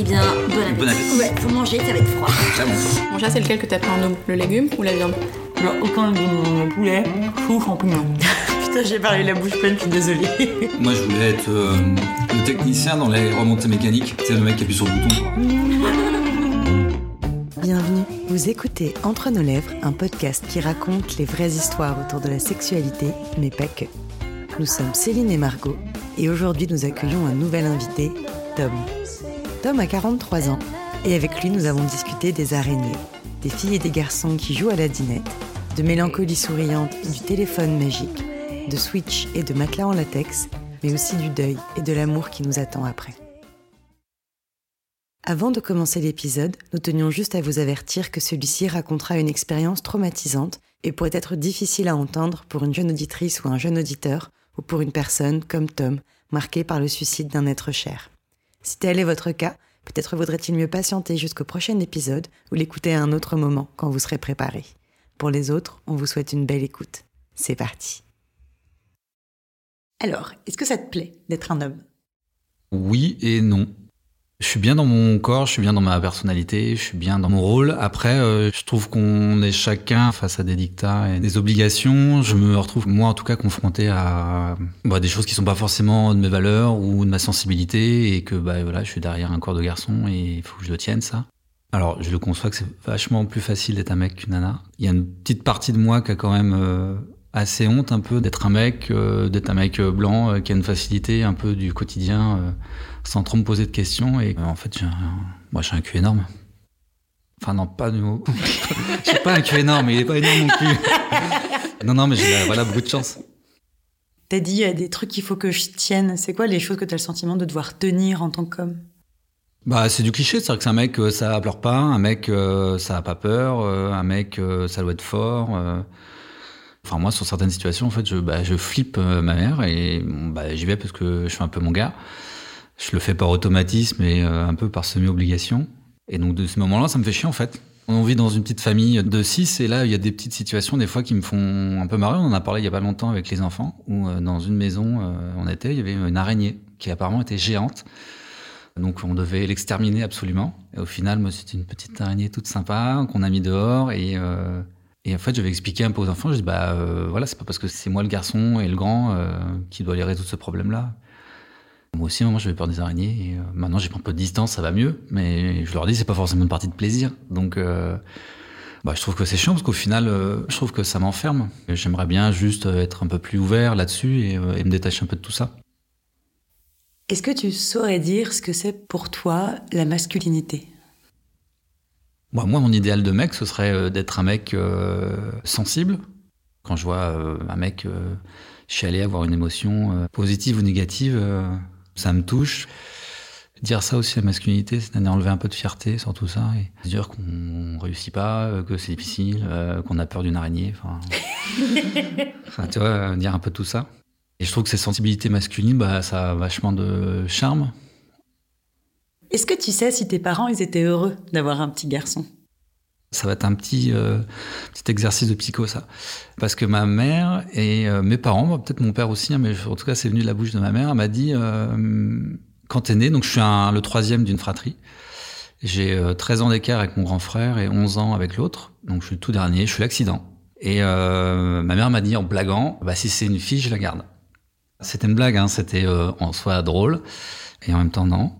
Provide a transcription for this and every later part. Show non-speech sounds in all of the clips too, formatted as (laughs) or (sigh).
Eh bien, bon appétit. Bon appétit. Ouais, faut manger, ça va être froid. Ça monte. Mon chat, c'est lequel que t'as pris en double Le légume ou la viande aucun de poulet, chou, champignon. (laughs) Putain, j'ai parlé la bouche pleine, je suis désolée. (laughs) Moi, je voulais être euh, le technicien dans les remontées mécaniques. C'est le mec qui appuie sur le bouton. (laughs) Bienvenue. Vous écoutez Entre nos lèvres, un podcast qui raconte les vraies histoires autour de la sexualité, mais pas que. Nous sommes Céline et Margot, et aujourd'hui nous accueillons un nouvel invité, Tom. Tom a 43 ans, et avec lui nous avons discuté des araignées, des filles et des garçons qui jouent à la dinette, de mélancolie souriante et du téléphone magique, de switch et de matelas en latex, mais aussi du deuil et de l'amour qui nous attend après. Avant de commencer l'épisode, nous tenions juste à vous avertir que celui-ci racontera une expérience traumatisante et pourrait être difficile à entendre pour une jeune auditrice ou un jeune auditeur, ou pour une personne comme Tom, marquée par le suicide d'un être cher. Si tel est votre cas, peut-être vaudrait-il mieux patienter jusqu'au prochain épisode ou l'écouter à un autre moment quand vous serez préparé. Pour les autres, on vous souhaite une belle écoute. C'est parti. Alors, est-ce que ça te plaît d'être un homme? Oui et non. Je suis bien dans mon corps, je suis bien dans ma personnalité, je suis bien dans mon rôle. Après, euh, je trouve qu'on est chacun face à des dictats et des obligations. Je me retrouve, moi en tout cas, confronté à bah, des choses qui sont pas forcément de mes valeurs ou de ma sensibilité et que bah, voilà, je suis derrière un corps de garçon et il faut que je le tienne ça. Alors, je le conçois que c'est vachement plus facile d'être un mec qu'une nana. Il y a une petite partie de moi qui a quand même euh, assez honte un peu d'être un mec, euh, d'être un mec euh, blanc euh, qui a une facilité un peu du quotidien euh, sans trop me poser de questions. Et en fait, j'ai un, moi, j'ai un cul énorme. Enfin, non, pas du mot. (laughs) j'ai pas un cul énorme, il est pas énorme non plus. (laughs) non, non, mais j'ai voilà, beaucoup de chance. T'as dit il y a des trucs qu'il faut que je tienne. C'est quoi les choses que t'as le sentiment de devoir tenir en tant qu'homme? Bah, c'est du cliché, c'est vrai que c'est un mec, ça pleure pas, un mec, ça a pas peur, un mec, ça doit être fort. Enfin, moi, sur certaines situations, en fait, je, bah, flippe euh, ma mère et bah, j'y vais parce que je suis un peu mon gars. Je le fais par automatisme et euh, un peu par semi-obligation. Et donc, de ce moment-là, ça me fait chier, en fait. On vit dans une petite famille de six et là, il y a des petites situations, des fois, qui me font un peu marrer. On en a parlé il y a pas longtemps avec les enfants, où euh, dans une maison, on était, il y avait une araignée qui apparemment était géante. Donc on devait l'exterminer absolument. Et au final, moi, c'était une petite araignée toute sympa qu'on a mis dehors. Et, et en fait, j'avais expliqué un peu aux enfants. Je dis bah euh, voilà, c'est pas parce que c'est moi le garçon et le grand euh, qui doit aller résoudre ce problème-là. Moi aussi, moi, j'avais peur des araignées. Et, euh, maintenant, j'ai pris un peu de distance, ça va mieux. Mais je leur dis, c'est pas forcément une partie de plaisir. Donc, bah, je trouve que c'est chiant parce qu'au final, je trouve que ça m'enferme. J'aimerais bien juste être un peu plus ouvert là-dessus et me détacher un peu de tout ça. Est-ce que tu saurais dire ce que c'est pour toi la masculinité? Bon, moi, mon idéal de mec, ce serait euh, d'être un mec euh, sensible. Quand je vois euh, un mec euh, chialer, avoir une émotion positive ou négative, ça me touche. Dire ça aussi, la masculinité, c'est enlever un peu de fierté sur tout ça et dire qu'on réussit pas, que c'est difficile, qu'on a peur d'une araignée. Enfin, (laughs) enfin, tu vois, dire un peu tout ça. Et je trouve que ces sensibilités masculines, bah, ça a vachement de charme. Est-ce que tu sais si tes parents ils étaient heureux d'avoir un petit garçon? Ça va être un petit, euh, petit exercice de psycho, ça. Parce que ma mère et euh, mes parents, peut-être mon père aussi, hein, mais en tout cas, c'est venu de la bouche de ma mère, m'a dit, euh, quand t'es né, donc je suis le troisième d'une fratrie, j'ai euh, 13 ans d'écart avec mon grand frère et 11 ans avec l'autre, donc je suis le tout dernier, je suis l'accident. Et ma mère m'a dit en blaguant, bah, si c'est une fille, je la garde. C'était une blague, hein, c'était en soi drôle, et en même temps non.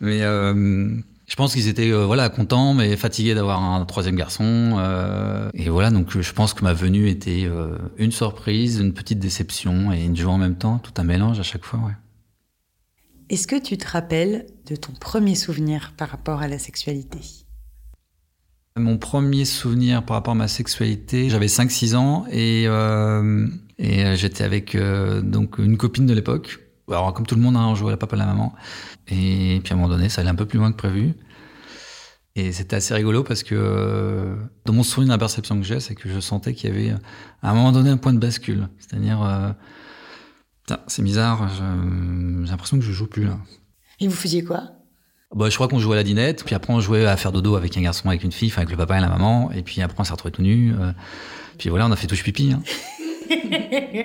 Mais euh, je pense qu'ils étaient euh, voilà contents, mais fatigués d'avoir un troisième garçon. euh, et voilà, donc je pense que ma venue était euh, une surprise, une petite déception et une joie en même temps, tout un mélange à chaque fois. Ouais. Est-ce que tu te rappelles de ton premier souvenir par rapport à la sexualité? Mon premier souvenir par rapport à ma sexualité, j'avais 5-6 ans et, euh, et euh, j'étais avec euh, donc une copine de l'époque. Alors comme tout le monde, hein, on jouait à la papa et la maman. Et puis à un moment donné, ça allait un peu plus loin que prévu. Et c'était assez rigolo parce que euh, dans mon souvenir, la perception que j'ai, c'est que je sentais qu'il y avait à un moment donné un point de bascule. C'est-à-dire, euh, c'est bizarre, j'ai l'impression que je joue plus là. Et vous faisiez quoi? Bah, je crois qu'on jouait à la dinette, puis après on jouait à faire dodo avec un garçon, avec une fille, enfin avec le papa et la maman, et puis après on s'est retrouvés tout nus. euh, puis voilà, on a fait touche pipi. Hein. (laughs)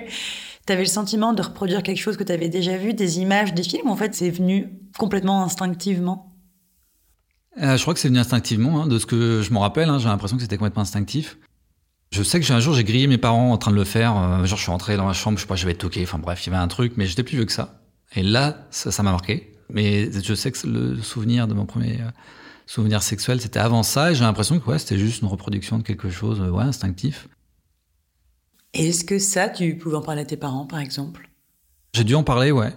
T'avais le sentiment de reproduire quelque chose que t'avais déjà vu, des images, des films, en fait c'est venu complètement instinctivement? Je crois que c'est venu instinctivement, hein, de ce que je me rappelle, hein, j'ai l'impression que c'était complètement instinctif. Je sais que un jour j'ai grillé mes parents en train de le faire, genre je suis rentré dans ma chambre, je sais pas, j'avais toqué, enfin bref, il y avait un truc, mais j'étais plus vieux que ça. Et là, ça m'a marqué. Mais je sais que le souvenir de mon premier souvenir sexuel, c'était avant ça, et j'ai l'impression que ouais, c'était juste une reproduction de quelque chose instinctif. Est-ce que ça, tu pouvais en parler à tes parents, par exemple? J'ai dû en parler, ouais.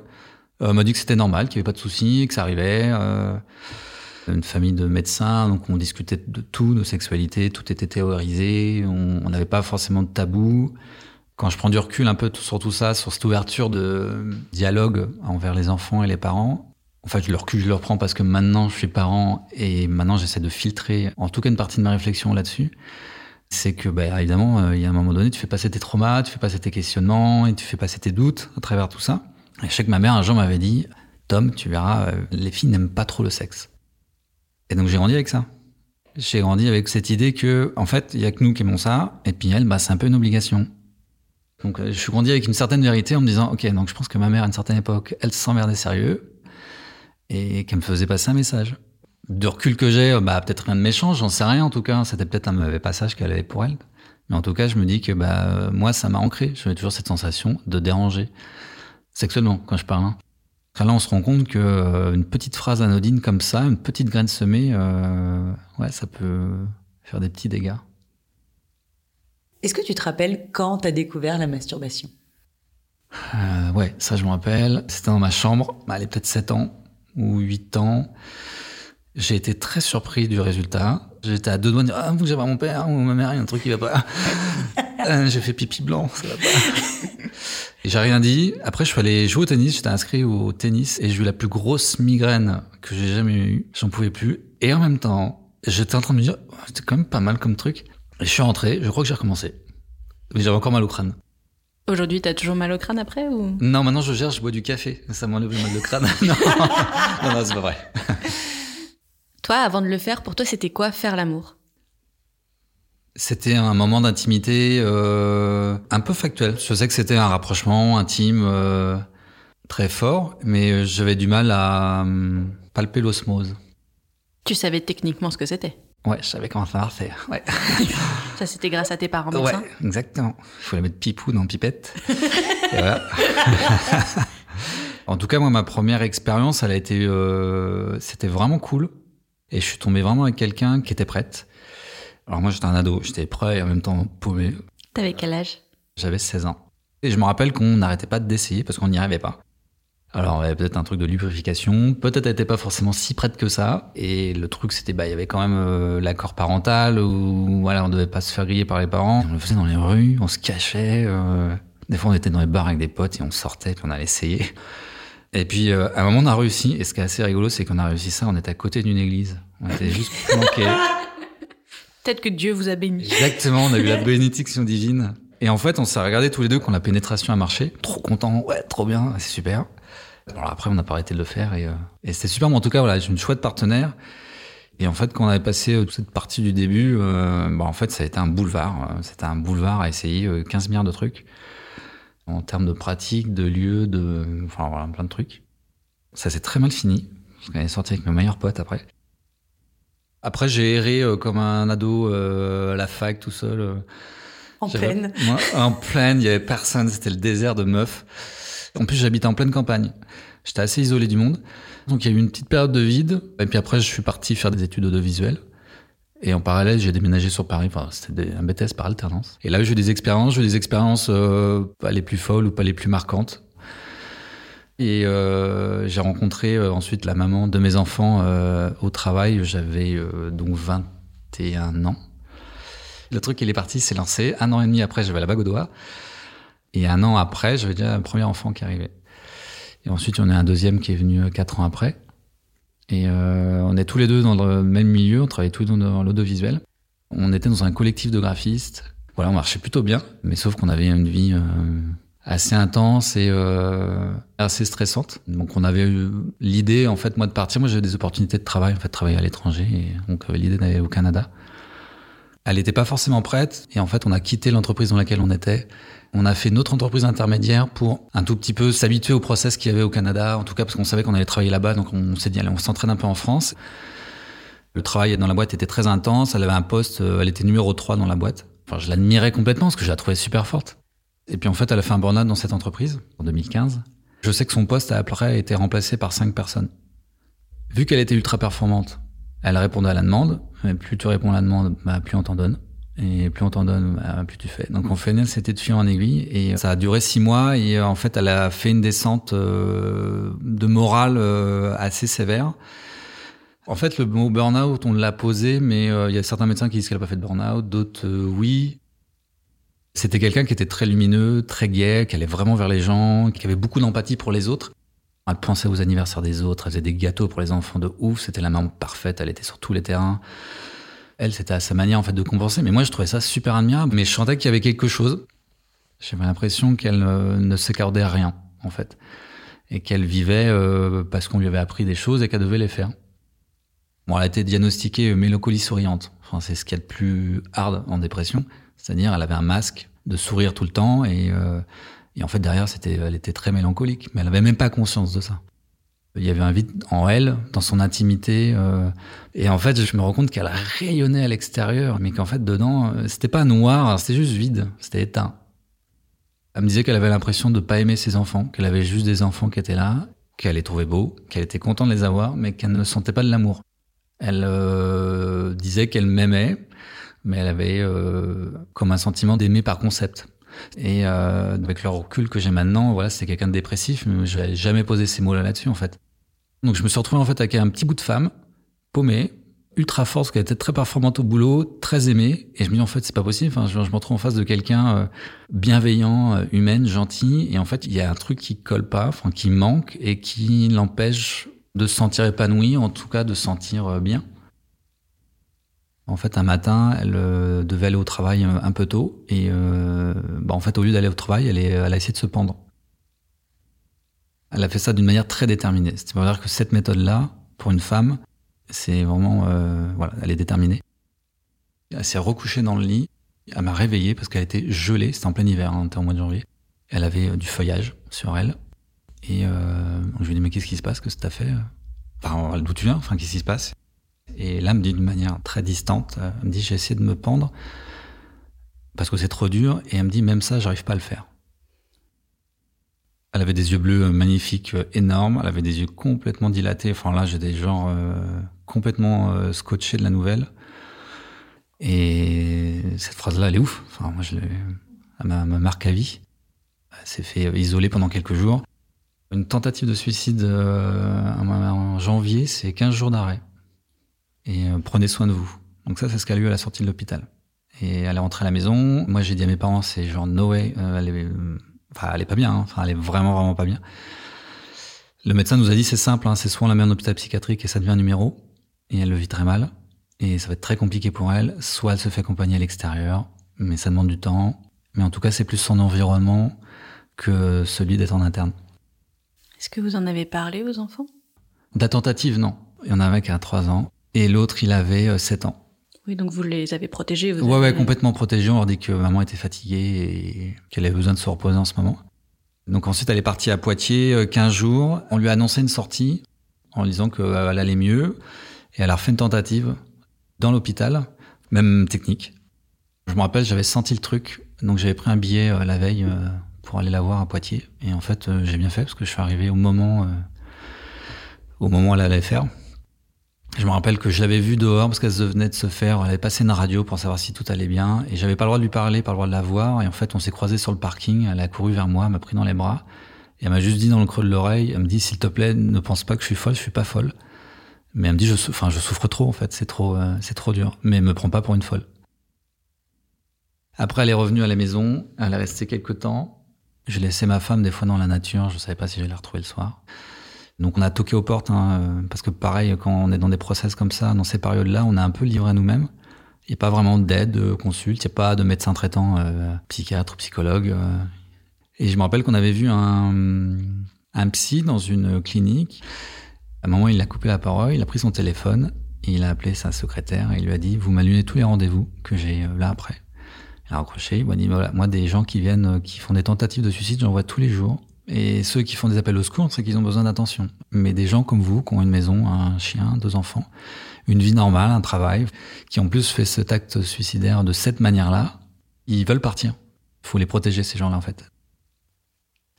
Euh, on m'a dit que c'était normal, qu'il n'y avait pas de soucis, que ça arrivait. Euh, une famille de médecins, donc on discutait de tout, de sexualité, tout était théorisé, on n'avait pas forcément de tabou. Quand je prends du recul un peu sur tout ça, sur cette ouverture de dialogue envers les enfants et les parents, en fait, le recul, je le reprends parce que maintenant, je suis parent et maintenant, j'essaie de filtrer, en tout cas, une partie de ma réflexion là-dessus. C'est que, bah, évidemment, euh, il y a un moment donné, tu fais passer tes traumas, tu fais passer tes questionnements et tu fais passer tes doutes à travers tout ça. Et je sais que ma mère, un jour, m'avait dit Tom, tu verras, euh, les filles n'aiment pas trop le sexe. Et donc, j'ai grandi avec ça. J'ai grandi avec cette idée que, en fait, il y a que nous qui aimons ça, et puis elle, bah, c'est un peu une obligation. Donc, euh, je suis grandi avec une certaine vérité en me disant Ok, donc je pense que ma mère, à une certaine époque, elle s'emmerdait sérieux, et qu'elle me faisait passer un message. De recul que j'ai, bah, peut-être rien de méchant, j'en sais rien en tout cas. C'était peut-être un mauvais passage qu'elle avait pour elle. Mais en tout cas, je me dis que bah, moi, ça m'a ancré. J'avais toujours cette sensation de déranger sexuellement quand je parle. Hein. Là, on se rend compte que euh, une petite phrase anodine comme ça, une petite graine semée, euh, ouais, ça peut faire des petits dégâts. Est-ce que tu te rappelles quand tu as découvert la masturbation? Euh, Ouais, ça je me rappelle. C'était dans ma chambre, elle est peut-être 7 ans ou 8 ans. J'ai été très surpris du résultat. J'étais à deux doigts de dire Ah, vous, j'ai pas mon père ou ma mère, il y a un truc qui va pas. (laughs) Euh, j'ai fait pipi blanc, ça va pas. et j'ai rien dit. Après, je suis allé jouer au tennis. J'étais inscrit au tennis et j'ai eu la plus grosse migraine que j'ai jamais eue. J'en pouvais plus. Et en même temps, j'étais en train de me dire oh, C'était quand même pas mal comme truc. Et je suis rentré. Je crois que j'ai recommencé. Mais j'avais encore mal au crâne. Aujourd'hui, t'as toujours mal au crâne après ou? Non, maintenant je gère, je bois du café. Ça m'enlève le mal de crâne. (laughs) non, non, non c'est pas vrai. Toi, avant de le faire, pour toi, c'était quoi faire l'amour? C'était un moment d'intimité euh, un peu factuel. Je sais que c'était un rapprochement intime euh, très fort, mais j'avais du mal à euh, palper l'osmose. Tu savais techniquement ce que c'était? Ouais, je savais comment ça marchait. Ouais. (laughs) ça, c'était grâce à tes parents médecins Ouais, exactement. Il fallait mettre pipou dans pipette. (laughs) (laughs) En tout cas, moi, ma première expérience, elle a été, euh, c'était vraiment cool. Et je suis tombé vraiment avec quelqu'un qui était prête. Alors moi, j'étais un ado, j'étais prêt et en même temps paumé. T'avais quel âge? J'avais 16 ans. Et je me rappelle qu'on n'arrêtait pas d'essayer parce qu'on n'y arrivait pas. Alors, il y avait peut-être un truc de lubrification. Peut-être elle n'était pas forcément si prête que ça. Et le truc, c'était, bah, il y avait quand même euh, l'accord parental où, voilà, on devait pas se faire griller par les parents. On le faisait dans les rues, on se cachait. Euh, des fois, on était dans les bars avec des potes et on sortait, puis on allait essayer. Et puis, euh, à un moment, on a réussi. Et ce qui est assez rigolo, c'est qu'on a réussi ça. On était à côté d'une église. On était juste (laughs) planqués. Peut-être que Dieu vous a béni. Exactement, on a eu la (laughs) bénédiction divine. Et en fait, on s'est regardé tous les deux quand la pénétration a marché. Trop content, ouais, trop bien, c'est super. Alors après, on n'a pas arrêté de le faire et, euh, et c'était super. Mais en tout cas, voilà, j'ai une chouette partenaire. Et en fait, quand on avait passé euh, toute cette partie du début, euh, bah, en fait, ça a été un boulevard. Euh, c'était un boulevard à essayer 15 milliards de trucs. En termes de pratique, de lieux, de. Enfin, voilà, plein de trucs. Ça s'est très mal fini. Parce qu'on est sorti avec mes meilleurs potes après. Après, j'ai erré comme un ado à la fac tout seul. En pleine. Moi, en pleine, il y avait personne. C'était le désert de meufs. En plus, j'habitais en pleine campagne. J'étais assez isolé du monde. Donc il y a eu une petite période de vide. Et puis après, je suis parti faire des études audiovisuelles. Et en parallèle, j'ai déménagé sur Paris. C'était un BTS par alternance. Et là, j'ai eu des expériences. J'ai eu des expériences euh, pas les plus folles ou pas les plus marquantes. Et euh, j'ai rencontré euh, ensuite la maman de mes enfants au travail. J'avais donc 21 ans. Le truc, il est parti, s'est lancé. Un an et demi après, j'avais la bague au doigt. Et un an après, j'avais déjà un premier enfant qui arrivait. Et ensuite, on a un deuxième qui est venu quatre ans après. Et euh, on est tous les deux dans le même milieu, on travaillait tous les deux dans l'audiovisuel. On était dans un collectif de graphistes. Voilà, on marchait plutôt bien, mais sauf qu'on avait une vie euh, assez intense et euh, assez stressante. Donc on avait eu l'idée, en fait, moi de partir. Moi, j'avais des opportunités de travail, en fait, de travailler à l'étranger. Et donc l'idée d'aller au Canada. Elle n'était pas forcément prête, et en fait, on a quitté l'entreprise dans laquelle on était on a fait notre entreprise intermédiaire pour un tout petit peu s'habituer au process qu'il y avait au Canada, en tout cas parce qu'on savait qu'on allait travailler là-bas, donc on s'est dit allez, on s'entraîne un peu en France. Le travail dans la boîte était très intense. Elle avait un poste, euh, elle était numéro 3 dans la boîte. Enfin, je l'admirais complètement parce que je la trouvais super forte. Et puis en fait, elle a fait un burn-out dans cette entreprise en 2015. Je sais que son poste après a été remplacé par cinq personnes. Vu qu'elle était ultra performante, elle répondait à la demande. Mais plus tu réponds à la demande, bah, plus on t'en donne. Et plus on t'en donne, bah, plus tu fais. Donc en fait, c'était de fil en aiguille. Et ça a duré six mois. Et euh, en fait, elle a fait une descente euh, de morale euh, assez sévère. En fait, le mot burn-out, on l'a posé, mais il y a certains médecins qui disent qu'elle n'a pas fait de burn-out, d'autres oui. C'était quelqu'un qui était très lumineux, très gai, qui allait vraiment vers les gens, qui avait beaucoup d'empathie pour les autres. Elle pensait aux anniversaires des autres, elle faisait des gâteaux pour les enfants de ouf, c'était la maman parfaite, elle était sur tous les terrains. Elle, c'était à sa manière en fait de compenser, mais moi je trouvais ça super admirable. Mais je sentais qu'il y avait quelque chose. J'avais l'impression qu'elle euh, ne à rien en fait, et qu'elle vivait euh, parce qu'on lui avait appris des choses et qu'elle devait les faire. Bon, elle a été diagnostiquée mélancolie souriante. Enfin, c'est ce qu'il y a de plus hard en dépression, c'est-à-dire elle avait un masque de sourire tout le temps et euh, et en fait, derrière, c'était, elle était très mélancolique, mais elle avait même pas conscience de ça. Il y avait un vide en elle, dans son intimité. Euh, et en fait, je me rends compte qu'elle rayonnait à l'extérieur, mais qu'en fait, dedans, euh, c'était pas noir, c'était juste vide, c'était éteint. Elle me disait qu'elle avait l'impression de pas aimer ses enfants, qu'elle avait juste des enfants qui étaient là, qu'elle les trouvait beaux, qu'elle était contente de les avoir, mais qu'elle ne sentait pas de l'amour. Elle euh, disait qu'elle m'aimait, mais elle avait euh, comme un sentiment d'aimer par concept. Et euh, avec le recul que j'ai maintenant, voilà, c'était quelqu'un de dépressif, mais je n'avais jamais posé ces mots-là là-dessus, en fait. Donc je me suis retrouvé en fait avec un petit bout de femme, paumée, ultra forte, qui était très performante au boulot, très aimée. Et je me dis en fait c'est pas possible. Enfin, je, me retrouve en face de quelqu'un euh, bienveillant, euh, humaine, gentil. Et en fait il y a un truc qui colle pas, enfin qui manque et qui l'empêche de se sentir épanoui, en tout cas de se sentir bien. En fait, un matin, elle euh, devait aller au travail euh, un peu tôt et euh, bah, en fait, au lieu d'aller au travail, elle, a essayé de se pendre. Elle a fait ça d'une manière très déterminée. C'est-à-dire que cette méthode-là, pour une femme, c'est vraiment, voilà, elle est déterminée. Elle s'est recouchée dans le lit. Elle m'a réveillé parce qu'elle était gelée. C'était en plein hiver, hein, on était en mois de janvier. Elle avait du feuillage sur elle. Et je lui ai dit mais qu'est-ce qui se passe que ça fait Enfin, d'où tu viens Enfin, qu'est-ce qui se passe? Et là, elle me dit d'une manière très distante, euh, elle me dit j'ai essayé de me pendre parce que c'est trop dur, et elle me dit même ça, j'arrive pas à le faire. Elle avait des yeux bleus magnifiques, euh, énormes, elle avait des yeux complètement dilatés, enfin là j'ai des genres euh, complètement scotchés de la nouvelle. Et cette phrase-là, elle est ouf. Enfin, moi, je elle m'a marque à vie. Elle s'est fait isoler pendant quelques jours. Une tentative de suicide en janvier, c'est 15 jours d'arrêt et euh, prenez soin de vous. Donc ça, c'est ce qui a eu à la sortie de l'hôpital. Et elle est rentrée à la maison. Moi, j'ai dit à mes parents, c'est genre no way. Euh, elle, est, enfin, elle est pas bien. Hein. Enfin, elle est vraiment, vraiment pas bien. Le médecin nous a dit, c'est simple, hein, c'est soit on la met en hôpital psychiatrique et ça devient un numéro, et elle le vit très mal, et ça va être très compliqué pour elle, soit elle se fait accompagner à l'extérieur, mais ça demande du temps. Mais en tout cas, c'est plus son environnement que celui d'être en interne. Est-ce que vous en avez parlé aux enfants? La tentative, non. Il y en avait qui a 3 ans et l'autre, il avait 7 euh, ans. Oui, donc vous les avez protégés vous Ouais, ouais, complètement protégés. On leur dit que maman était fatiguée et qu'elle avait besoin de se reposer en ce moment. Donc ensuite, elle est partie à Poitiers 15 euh, jours. On lui a annoncé une sortie en lui disant qu'elle allait mieux. Et elle a refait une tentative dans l'hôpital, même technique. Je me rappelle, j'avais senti le truc. Donc j'avais pris un billet euh, la veille pour aller la voir à Poitiers. Et en fait, j'ai bien fait parce que je suis arrivé au moment, au moment où elle allait faire. Je me rappelle que je l'avais vue dehors parce qu'elle venait de se faire, elle avait passé une radio pour savoir si tout allait bien. Et j'avais pas le droit de lui parler, pas le droit de la voir. Et en fait on s'est croisés sur le parking, elle a couru vers moi, m'a pris dans les bras. Et elle m'a juste dit dans le creux de l'oreille, elle me dit s'il te plaît ne pense pas que je suis folle, je suis pas folle. Mais elle me dit je enfin je souffre trop en fait, c'est trop euh, c'est trop dur, mais me prends pas pour une folle. Après elle est revenue à la maison, elle est restée quelques temps. Je laissais ma femme des fois dans la nature, je savais pas si j'allais la retrouver le soir. Donc on a toqué aux portes, hein, euh, parce que pareil, quand on est dans des process comme ça, dans ces périodes-là, on est un peu livré à nous-mêmes. Il n'y a pas vraiment d'aide, de consulte, il n'y a pas de médecin traitant, euh, psychiatre, psychologue. Euh. Et je me rappelle qu'on avait vu un, psy dans une clinique. À un moment, il a coupé la parole, il a pris son téléphone, il a appelé sa secrétaire et il lui a dit Vous m'annulez tous les rendez-vous que j'ai là après. Il a raccroché, il m'a dit moi, des gens qui viennent, qui font des tentatives de suicide, j'en vois tous les jours Et ceux qui font des appels au secours, c'est qu'ils ont besoin d'attention. Mais des gens comme vous, qui ont une maison, un chien, deux enfants, une vie normale, un travail, qui en plus fait cet acte suicidaire de cette manière-là, ils veulent partir. Il faut les protéger, ces gens-là, en fait.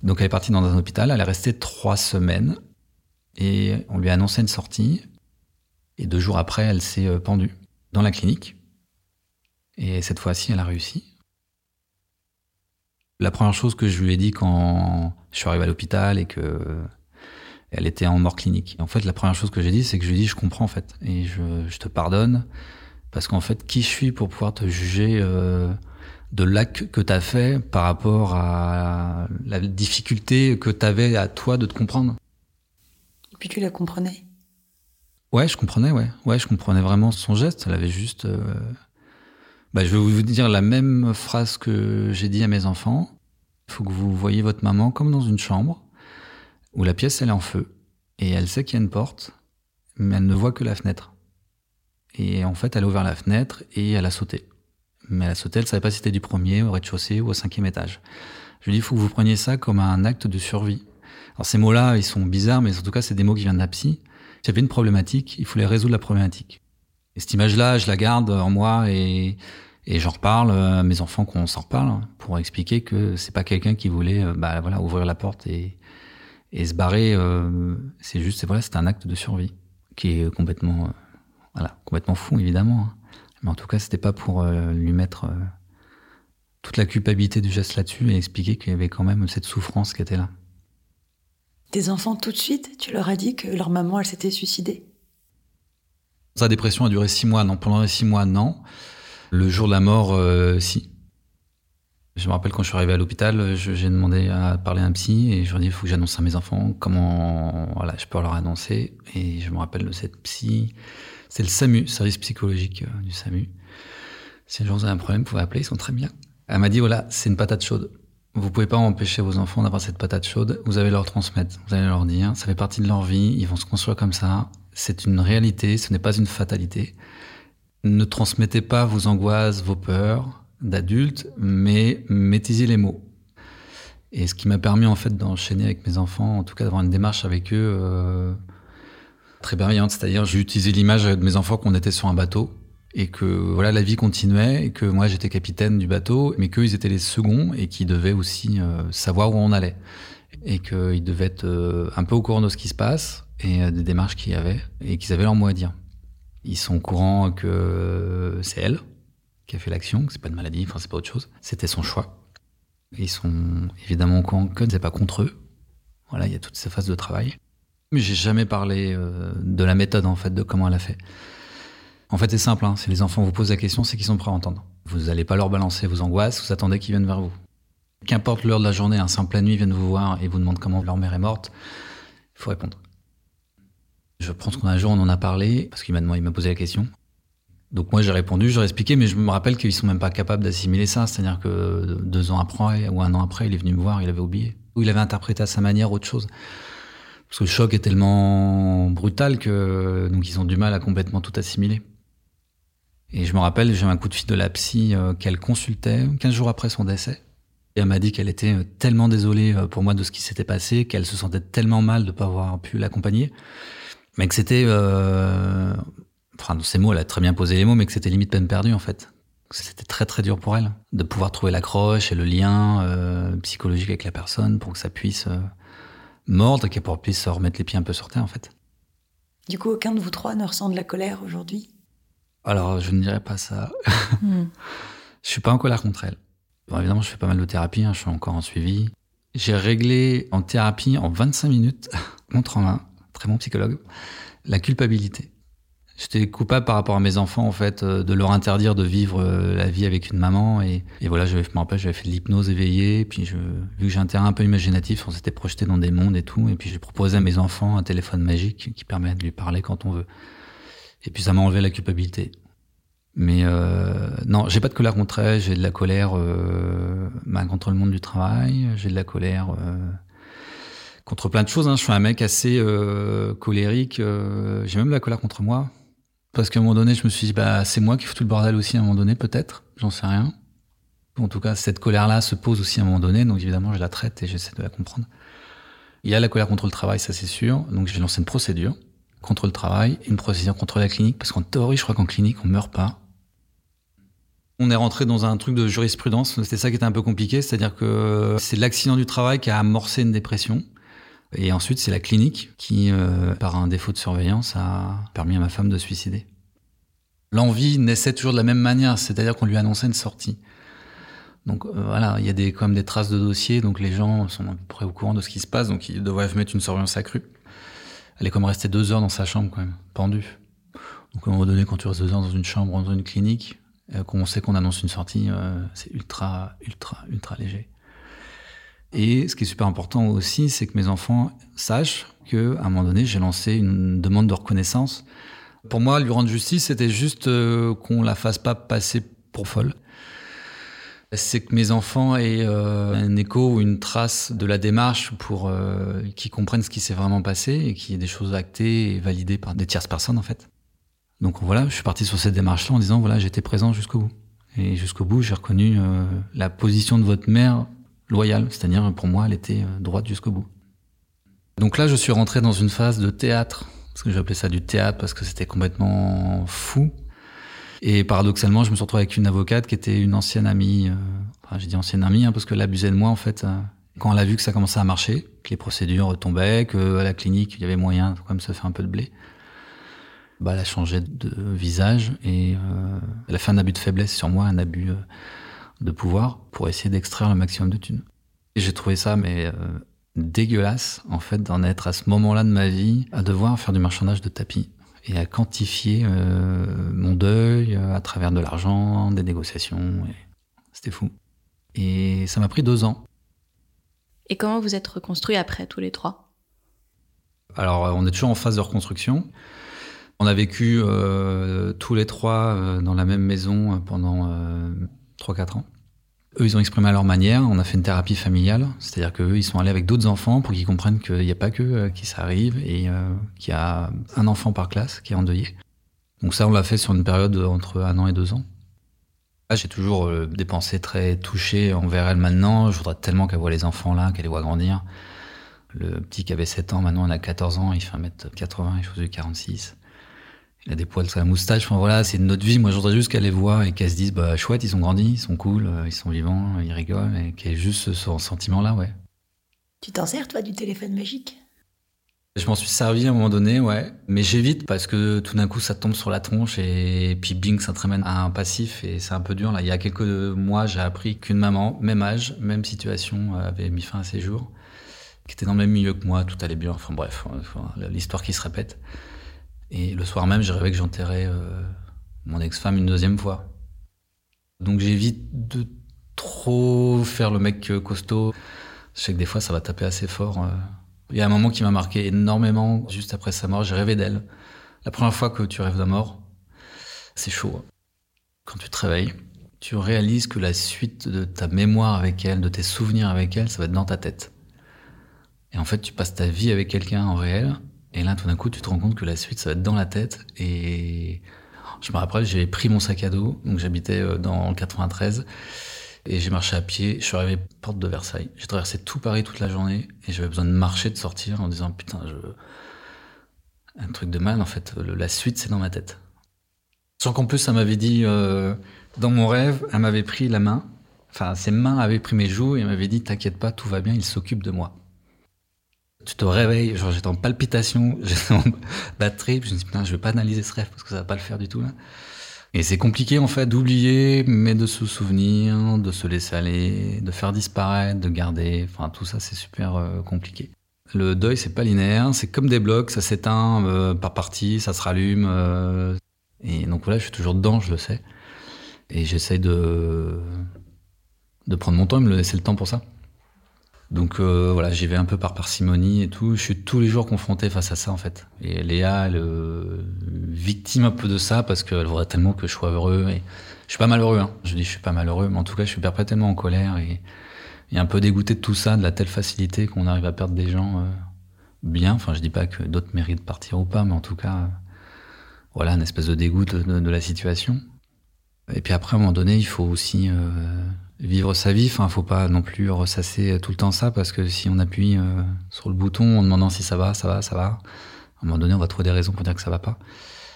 Donc elle est partie dans un hôpital, elle est restée trois semaines, et on lui a annoncé une sortie, et deux jours après, elle s'est pendue dans la clinique. Et cette fois-ci, elle a réussi. La première chose que je lui ai dit quand je suis arrivé à l'hôpital et que elle était en mort clinique. En fait, la première chose que j'ai dit, c'est que je lui ai dit, je comprends en fait, et je, te pardonne, parce qu'en fait, qui je suis pour pouvoir te juger euh, de l'acte que tu as fait par rapport à la difficulté que tu avais à toi de te comprendre. Et puis tu la comprenais? Ouais, je comprenais, ouais. Ouais, je comprenais vraiment son geste. Elle avait juste. Euh, bah, je vais vous dire la même phrase que j'ai dit à mes enfants. Il faut que vous voyez votre maman comme dans une chambre où la pièce elle est en feu et elle sait qu'il y a une porte, mais elle ne voit que la fenêtre. Et en fait, elle a ouvert la fenêtre et elle a sauté. Mais elle a sauté, elle savait pas si c'était du premier, au rez-de-chaussée ou au cinquième étage. Je lui dis, il faut que vous preniez ça comme un acte de survie. Alors ces mots-là, ils sont bizarres, mais en tout cas, c'est des mots qui viennent de la psy. S'il y avait une problématique, il fallait résoudre la problématique. Et cette image-là, je la garde en moi et, et j'en reparle à mes enfants qu'on s'en reparle pour expliquer que c'est pas quelqu'un qui voulait, euh, bah voilà, ouvrir la porte et, et se barrer. Euh, c'est juste, voilà, c'est un acte de survie qui est complètement, euh, voilà, complètement fou évidemment. Hein. Mais en tout cas, c'était pas pour euh, lui mettre toute la culpabilité du geste là-dessus et expliquer qu'il y avait quand même cette souffrance qui était là. Tes enfants, tout de suite, tu leur as dit que leur maman, elle s'était suicidée? Sa dépression a duré six mois, non. Pendant les six mois, non. Le jour de la mort, euh, si. Je me rappelle quand je suis arrivé à l'hôpital, j'ai demandé à parler à un psy et je lui ai dit il faut que j'annonce à mes enfants comment voilà, je peux leur annoncer. Et je me rappelle de cette psy c'est le SAMU, service psychologique euh, du SAMU. Si jour vous avez un problème, vous pouvez appeler, ils sont très bien. Elle m'a dit voilà, c'est une patate chaude. Vous pouvez pas empêcher vos enfants d'avoir cette patate chaude. Vous allez leur transmettre. Vous allez leur dire, ça fait partie de leur vie. Ils vont se construire comme ça. C'est une réalité. Ce n'est pas une fatalité. Ne transmettez pas vos angoisses, vos peurs d'adultes, mais maîtrisez les mots. Et ce qui m'a permis en fait d'enchaîner avec mes enfants, en tout cas d'avoir une démarche avec eux euh, très bienveillante. C'est-à-dire, j'ai utilisé l'image de mes enfants qu'on était sur un bateau et que voilà la vie continuait et que moi j'étais capitaine du bateau, mais qu'eux ils étaient les seconds et qu'ils devaient aussi euh, savoir où on allait et qu'ils devaient être euh, un peu au courant de ce qui se passe et des démarches qu'il y avait et qu'ils avaient leur mot à dire. Ils sont au courant que c'est elle qui a fait l'action, que c'est pas de maladie, enfin c'est pas autre chose, c'était son choix. Ils sont évidemment au courant que c'est pas contre eux. Voilà, il y a toutes ces phases de travail. Mais j'ai jamais parlé euh, de la méthode, en fait, de comment elle a fait. En fait, c'est simple. Hein. Si les enfants vous posent la question, c'est qu'ils sont prêts à entendre. Vous n'allez pas leur balancer vos angoisses, vous attendez qu'ils viennent vers vous. Qu'importe l'heure de la journée, un simple nuit viennent vous voir et vous demandent comment leur mère est morte, il faut répondre. Je pense qu'on a un jour, on en a parlé, parce qu'il m'a il m'a posé la question. Donc moi j'ai répondu, j'ai expliqué, mais je me rappelle qu'ils sont même pas capables d'assimiler ça. C'est-à-dire que deux ans après ou un an après, il est venu me voir, il avait oublié. Ou il avait interprété à sa manière autre chose. Parce que le choc est tellement brutal que donc ils ont du mal à complètement tout assimiler. Et je me rappelle, j'ai un coup de fil de la psy euh, qu'elle consultait 15 jours après son décès. Et elle m'a dit qu'elle était euh, tellement désolée euh, pour moi de ce qui s'était passé, qu'elle se sentait tellement mal de ne pas avoir pu l'accompagner, mais que c'était, euh... enfin, dans ces mots, elle a très bien posé les mots, mais que c'était limite peine perdue en fait. C'était très très dur pour elle de pouvoir trouver l'accroche et le lien euh, psychologique avec la personne pour que ça puisse mordre et pour puisse se remettre les pieds un peu sur terre, en fait. Du coup, aucun de vous trois ne ressent de la colère aujourd'hui? Alors, je ne dirais pas ça. (laughs) Hmm. Je suis pas en colère contre elle. évidemment, je fais pas mal de thérapie, hein, je suis encore en suivi. J'ai réglé en thérapie en 25 minutes, (laughs) montre en main, très bon psychologue, la culpabilité. J'étais coupable par rapport à mes enfants, en fait, euh, de leur interdire de vivre euh, la vie avec une maman. Et, voilà, je me rappelle, j'avais fait de l'hypnose éveillée. Puis, je, vu que j'ai un terrain un peu imaginatif, on s'était projeté dans des mondes et tout. Et puis, j'ai proposé à mes enfants un téléphone magique qui permet de lui parler quand on veut. Et puis, ça m'a enlevé la culpabilité. Mais euh, non, j'ai pas de colère contre elle. J'ai de la colère euh, contre le monde du travail. J'ai de la colère contre plein de choses. Hein. Je suis un mec assez euh, colérique. Euh, j'ai même de la colère contre moi. Parce qu'à un moment donné, je me suis dit, bah, c'est moi qui fous tout le bordel aussi à un moment donné, peut-être. J'en sais rien. En tout cas, cette colère-là se pose aussi à un moment donné, donc évidemment, je la traite et j'essaie de la comprendre. Il y a la colère contre le travail, ça c'est sûr. Donc j'ai lancé une procédure contre le travail, une procédure contre la clinique, parce qu'en théorie, je crois qu'en clinique, on meurt pas. On est rentré dans un truc de jurisprudence, c'était ça qui était un peu compliqué, c'est-à-dire que c'est l'accident du travail qui a amorcé une dépression. Et ensuite, c'est la clinique qui, euh, par un défaut de surveillance, a permis à ma femme de suicider. L'envie naissait toujours de la même manière, c'est-à-dire qu'on lui annonçait une sortie. Donc euh, voilà, il y a des, quand même des traces de dossier, donc les gens sont à peu près au courant de ce qui se passe, donc ils devraient mettre une surveillance accrue. Elle est comme restée deux heures dans sa chambre quand même, pendue. Donc à un moment donné, quand tu restes deux heures dans une chambre, dans une clinique, euh, qu'on sait qu'on annonce une sortie, c'est ultra, ultra, ultra léger. Et ce qui est super important aussi, c'est que mes enfants sachent que, à un moment donné, j'ai lancé une demande de reconnaissance. Pour moi, lui rendre justice, c'était juste euh, qu'on la fasse pas passer pour folle. C'est que mes enfants aient un écho ou une trace de la démarche pour qu'ils comprennent ce qui s'est vraiment passé et qu'il y ait des choses actées et validées par des tierces personnes, en fait. Donc voilà, je suis parti sur cette démarche-là en disant voilà, j'étais présent jusqu'au bout. Et jusqu'au bout, j'ai reconnu euh, la position de votre mère loyale, c'est-à-dire pour moi, elle était euh, droite jusqu'au bout. Donc là, je suis rentré dans une phase de théâtre, parce que j'appelais ça du théâtre parce que c'était complètement fou. Et paradoxalement, je me suis retrouvé avec une avocate qui était une ancienne amie, euh, enfin j'ai dit ancienne amie, hein, parce qu'elle abusait de moi en fait. quand elle a vu que ça commençait à marcher, que les procédures tombaient, qu'à la clinique, il y avait moyen de quand même se faire un peu de blé, bah, elle a changé de visage et euh, elle a fait un abus de faiblesse sur moi, un abus euh, de pouvoir pour essayer d'extraire le maximum de thunes. Et j'ai trouvé ça mais euh, dégueulasse en fait d'en être à ce moment-là de ma vie à devoir faire du marchandage de tapis et à quantifier mon deuil à travers de l'argent, des négociations. C'était fou. Et ça m'a pris deux ans. Et comment vous êtes reconstruits après tous les trois? Alors on est toujours en phase de reconstruction. On a vécu euh, tous les trois euh, dans la même maison euh, pendant 3-4 ans. Eux, ils ont exprimé à leur manière. On a fait une thérapie familiale, c'est-à-dire qu'eux, ils sont allés avec d'autres enfants pour qu'ils comprennent qu'il n'y a pas que qui ça arrive et qu'il y a un enfant par classe qui est endeuillé. Donc ça, on l'a fait sur une période entre un an et deux ans. Là, j'ai toujours des pensées très touchées envers elle maintenant. Je voudrais tellement qu'elle voit les enfants là, qu'elle les voit grandir. Le petit qui avait 7 ans, maintenant, il a 14 ans, il fait 1m80, il fait 46 il a des poils sur la moustache. Enfin voilà, c'est notre vie. Moi, je voudrais juste qu'elle les voit et qu'elle se dise, bah chouette, ils sont grandis, ils sont cool, euh, ils sont vivants, ils rigolent, et qu'elle ait juste ce sentiment-là, ouais. Tu t'en sers, toi, du téléphone magique? Je m'en suis servi à un moment donné, ouais. Mais j'évite parce que tout d'un coup, ça tombe sur la tronche et puis bing, ça te ramène à un passif et c'est un peu dur. Là, il y a quelques mois, j'ai appris qu'une maman, même âge, même situation, avait mis fin à ses jours, qui était dans le même milieu que moi, tout allait bien. Enfin bref, l'histoire qui se répète. Et le soir même, j'ai rêvé que j'enterrais euh, mon ex-femme une deuxième fois. Donc j'évite de trop faire le mec euh, costaud. Je sais que des fois, ça va taper assez fort. Euh. Il y a un moment qui m'a marqué énormément. Juste après sa mort, j'ai rêvé d'elle. La première fois que tu rêves de mort, c'est chaud. Quand tu te réveilles, tu réalises que la suite de ta mémoire avec elle, de tes souvenirs avec elle, ça va être dans ta tête. Et en fait, tu passes ta vie avec quelqu'un en réel, et là, tout d'un coup, tu te rends compte que la suite, ça va être dans la tête. Et je me rappelle, j'ai pris mon sac à dos, donc j'habitais euh, dans le 93, et j'ai marché à pied. Je suis arrivé porte de Versailles. J'ai traversé tout Paris toute la journée, et j'avais besoin de marcher, de sortir, en disant putain, un truc de mal. En fait, la suite, c'est dans ma tête. Sans qu'en plus, ça m'avait dit euh, dans mon rêve, elle m'avait pris la main. Enfin, ses mains avaient pris mes joues et elle m'avait dit T'inquiète pas, tout va bien, il s'occupe de moi tu te réveilles, genre j'étais en palpitation, (laughs) j'étais en batterie, je me dis putain, je vais pas analyser ce rêve parce que ça va pas le faire du tout là. Et c'est compliqué en fait d'oublier, mais de se souvenir, de se laisser aller, de faire disparaître, de garder, enfin tout ça c'est super euh, compliqué. Le deuil c'est pas linéaire, c'est comme des blocs, ça s'éteint euh, par partie, ça se rallume. Euh, et donc voilà, je suis toujours dedans, je le sais. Et j'essaye de, de prendre mon temps et me laisser le temps pour ça. Donc euh, voilà, j'y vais un peu par parcimonie et tout. Je suis tous les jours confronté face à ça en fait. Et Léa, elle euh, victime un peu de ça parce qu'elle voudrait tellement que je sois heureux. Et je suis pas malheureux. Hein. Je dis je suis pas malheureux, mais en tout cas je suis perpétuellement en colère et, un peu dégoûté de tout ça, de la telle facilité qu'on arrive à perdre des gens euh, bien. Enfin, je dis pas que d'autres méritent de partir ou pas, mais en tout cas, voilà, une espèce de dégoût de, de, la situation. Et puis après, à un moment donné, il faut aussi vivre sa vie. Enfin, faut pas non plus ressasser tout le temps ça parce que si on appuie euh, sur le bouton en demandant si ça va, ça va, ça va, à un moment donné, on va trouver des raisons pour dire que ça va pas.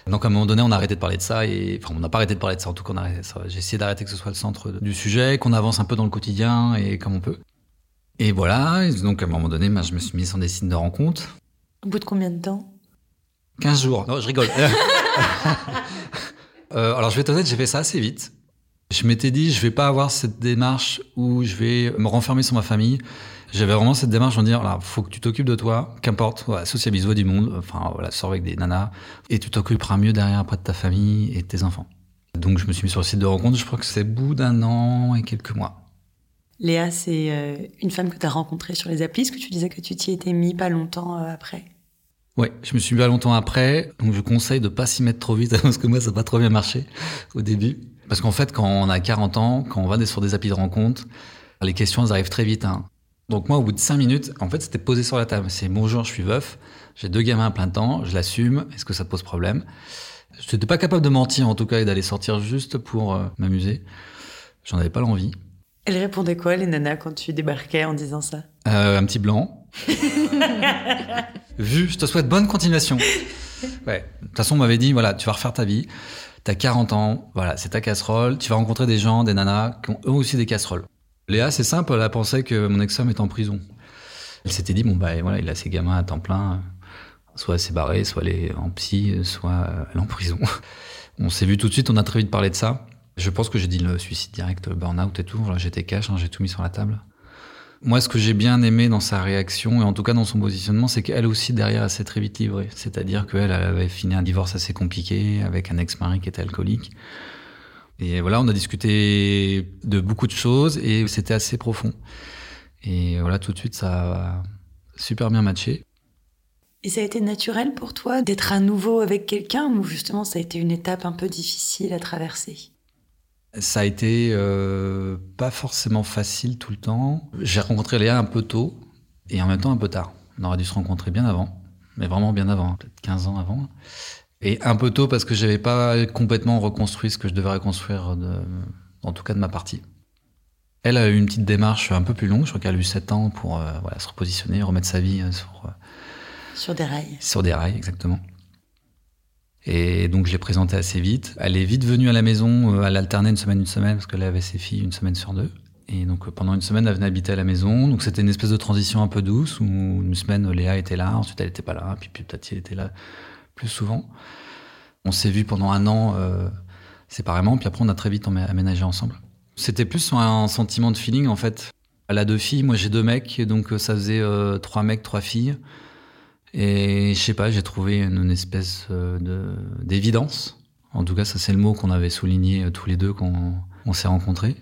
Donc à un moment donné, on a arrêté de parler de ça et enfin, on n'a pas arrêté de parler de ça. En tout cas, j'ai essayé d'arrêter que ce soit le centre du sujet, qu'on avance un peu dans le quotidien et comme on peut. Et voilà. donc à un moment donné, ben, je me suis mis sur des signes de rencontre. Au bout de combien de temps? 15 jours. Non, je rigole. (laughs) euh, alors je vais être honnête, j'ai fait ça assez vite. Je m'étais dit, je vais pas avoir cette démarche où je vais me renfermer sur ma famille. J'avais vraiment cette démarche de dire, là, faut que tu t'occupes de toi, qu'importe, voilà, socialise du monde, enfin, voilà, sors avec des nanas, et tu t'occuperas mieux derrière après de ta famille et de tes enfants. Donc, je me suis mis sur le site de rencontre, je crois que c'est bout d'un an et quelques mois. Léa, c'est euh, une femme que tu as rencontrée sur les applis, ce que tu disais que tu t'y étais mis pas longtemps euh, après? Oui, je me suis mis pas longtemps après, donc je conseille de pas s'y mettre trop vite, (laughs) parce que moi, ça n'a pas trop bien marché au début. Parce qu'en fait, quand on a 40 ans, quand on va sur des applis de rencontre, les questions elles arrivent très vite. Hein. Donc moi, au bout de 5 minutes, en fait, c'était posé sur la table. C'est bonjour, je suis veuf, j'ai deux gamins à plein temps, je l'assume, est-ce que ça te pose problème? Je n'étais pas capable de mentir en tout cas et d'aller sortir juste pour euh, m'amuser. J'en avais pas l'envie. Elle répondait quoi, les nanas, quand tu débarquais en disant ça? Euh, Un petit blanc. (laughs) Vu, je te souhaite bonne continuation. Ouais. De toute façon, on m'avait dit, voilà, tu vas refaire ta vie. T'as 40 ans, voilà, c'est ta casserole. Tu vas rencontrer des gens, des nanas, qui ont eux aussi des casseroles. Léa, c'est simple, elle a pensé que mon ex-femme est en prison. Elle s'était dit, bon, bah voilà, il a ses gamins à temps plein. Soit s'est barrée, soit elle est en psy, soit elle est en prison. (laughs) On s'est vu tout de suite, on a très vite parlé de ça. Je pense que j'ai dit le suicide direct, le burn-out et tout. J'étais cash, hein, j'ai tout mis sur la table. Moi, ce que j'ai bien aimé dans sa réaction, et en tout cas dans son positionnement, c'est qu'elle aussi, derrière, elle s'est très vite livrée. C'est-à-dire qu'elle elle avait fini un divorce assez compliqué avec un ex-mari qui était alcoolique. Et voilà, on a discuté de beaucoup de choses et c'était assez profond. Et voilà, tout de suite, ça a super bien matché. Et ça a été naturel pour toi d'être à nouveau avec quelqu'un ou justement ça a été une étape un peu difficile à traverser? Ça a été euh, pas forcément facile tout le temps. J'ai rencontré Léa un peu tôt et en même temps un peu tard. On aurait dû se rencontrer bien avant, mais vraiment bien avant, peut-être 15 ans avant. Et un peu tôt parce que j'avais pas complètement reconstruit ce que je devais reconstruire, de, en tout cas de ma partie. Elle a eu une petite démarche un peu plus longue, je crois qu'elle a eu 7 ans pour euh, voilà, se repositionner, remettre sa vie euh, sur des rails. Sur des rails, exactement. Et donc je l'ai présenté assez vite. Elle est vite venue à la maison, euh, elle alternait une semaine, une semaine, parce qu'elle avait ses filles une semaine sur deux. Et donc euh, pendant une semaine, elle venait habiter à la maison. Donc c'était une espèce de transition un peu douce, où une semaine, Léa était là, ensuite elle n'était pas là, puis, puis peut-être elle était là plus souvent. On s'est vu pendant un an euh, séparément, puis après on a très vite aménagé ensemble. C'était plus un sentiment de feeling en fait. Elle a deux filles, moi j'ai deux mecs, donc ça faisait trois mecs, trois filles. Et je sais pas, j'ai trouvé une, espèce euh, de d'évidence. En tout cas, ça c'est le mot qu'on avait souligné euh, tous les deux quand on s'est rencontrés.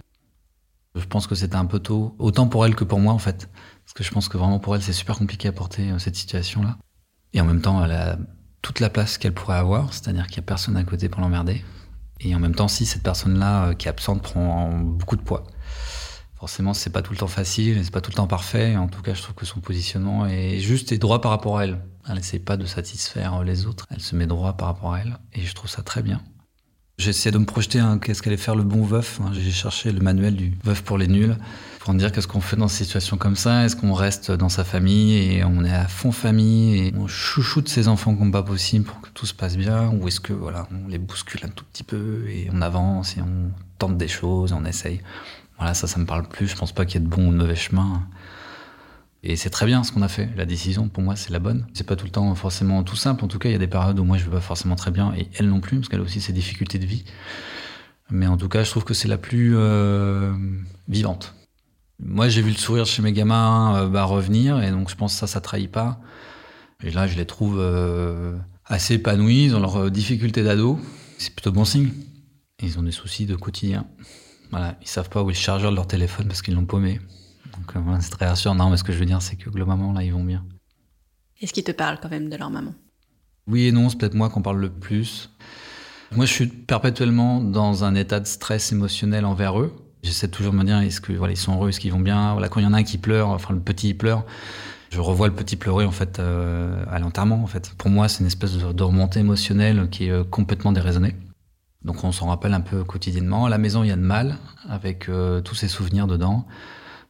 Je pense que c'était un peu tôt, autant pour elle que pour moi en fait. Parce que je pense que vraiment pour elle, c'est super compliqué à porter euh, cette situation-là. Et en même temps, elle a toute la place qu'elle pourrait avoir, c'est-à-dire qu'il n'y a personne à côté pour l'emmerder. Et en même temps, si cette personne-là qui est absente prend beaucoup de poids forcément, c'est pas tout le temps facile, c'est pas tout le temps parfait. En tout cas, je trouve que son positionnement est juste et droit par rapport à elle. Elle n'essaie pas de satisfaire les autres, elle se met droit par rapport à elle, et je trouve ça très bien. J'essaie de me projeter, hein, qu'est-ce qu'allait faire le bon veuf. Hein. J'ai cherché le manuel du veuf pour les nuls, pour me dire qu'est-ce qu'on fait dans ces situations comme ça. Est-ce qu'on reste dans sa famille et on est à fond famille et on chouchoute ses enfants comme pas possible pour que tout se passe bien, ou est-ce que voilà, on les bouscule un tout petit peu et on avance et on tente des choses, on essaye? Voilà, ça, ça me parle plus. Je pense pas qu'il y ait de bon ou de mauvais chemin. Et c'est très bien ce qu'on a fait. La décision, pour moi, c'est la bonne. C'est pas tout le temps forcément tout simple. En tout cas, il y a des périodes où moi, je vais pas forcément très bien, et elle non plus, parce qu'elle a aussi ses difficultés de vie. Mais en tout cas, je trouve que c'est la plus euh, vivante. Moi, j'ai vu le sourire chez mes gamins euh, bah, revenir, et donc je pense que ça, ça trahit pas. Et là, je les trouve euh, assez épanouis dans leurs difficultés d'ado. C'est plutôt bon signe. Ils ont des soucis de quotidien. Voilà, ils savent pas où est le chargeur de leur téléphone parce qu'ils l'ont paumé. Donc euh, c'est très rassurant. Non, mais ce que je veux dire, c'est que globalement, là, ils vont bien. Est-ce qu'ils te parlent quand même de leur maman? Oui et non, c'est peut-être moi qu'on parle le plus. Moi, je suis perpétuellement dans un état de stress émotionnel envers eux. J'essaie toujours de me dire, est-ce que voilà, ils sont heureux, est-ce qu'ils vont bien? Voilà, quand il y en a un qui pleure, enfin le petit il pleure, je revois le petit pleurer en fait euh, à l'enterrement. En fait, pour moi, c'est une espèce de, remontée émotionnelle qui est euh, complètement déraisonnée. Donc on s'en rappelle un peu quotidiennement. À la maison, il y a de mal, avec euh, tous ses souvenirs dedans.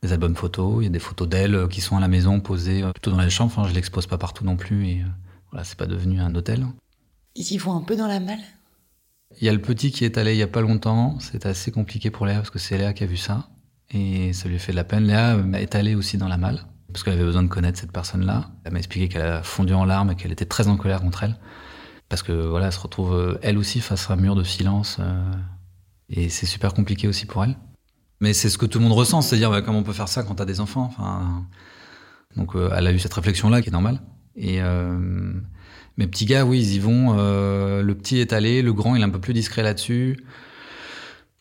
Des albums photos, il y a des photos d'elle euh, qui sont à la maison, posées euh, plutôt dans la chambre. Enfin, je l'expose pas partout non plus, et voilà, c'est pas devenu un hôtel. Ils y vont un peu dans la malle? Il y a le petit qui est allé il y a pas longtemps. C'est assez compliqué pour Léa, parce que c'est Léa qui a vu ça. Et ça lui fait de la peine. Léa est allée aussi dans la malle, parce qu'elle avait besoin de connaître cette personne-là. Elle m'a expliqué qu'elle a fondu en larmes et qu'elle était très en colère contre elle parce que voilà, elle se retrouve euh, elle aussi face à un mur de silence euh, et c'est super compliqué aussi pour elle. Mais c'est ce que tout le monde ressent, c'est-à-dire bah, comment on peut faire ça quand t'as des enfants. Enfin, donc euh, elle a eu cette réflexion-là qui est normale. Et mes petits gars, oui, ils y vont. le petit est allé, le grand il est un peu plus discret là-dessus,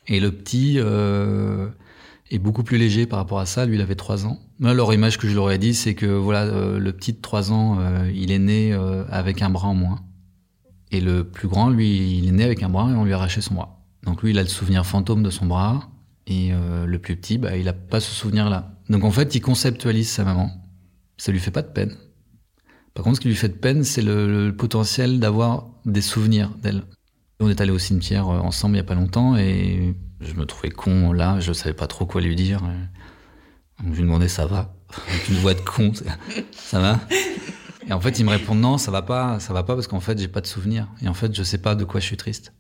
et le petit est beaucoup plus léger par rapport à ça. Lui, il avait 3 ans. Moi, leur image que je leur ai dit, c'est que voilà, le petit de 3 ans, il est né avec un bras en moins. Et le plus grand, lui, il est né avec un bras et on lui a arraché son bras. Donc lui, il a le souvenir fantôme de son bras. Et euh, le plus petit, bah, il n'a pas ce souvenir-là. Donc en fait, il conceptualise sa maman. Ça lui fait pas de peine. Par contre, ce qui lui fait de peine, c'est le, potentiel d'avoir des souvenirs d'elle. On est allé au cimetière euh, ensemble il y a pas longtemps et je me trouvais con là, je savais pas trop quoi lui dire. je lui demandais ça va, (laughs) une voix de con, ça va? Et en fait, il me répond non, ça va pas, ça va pas parce qu'en fait, j'ai pas de souvenir. Et en fait, je sais pas de quoi je suis triste.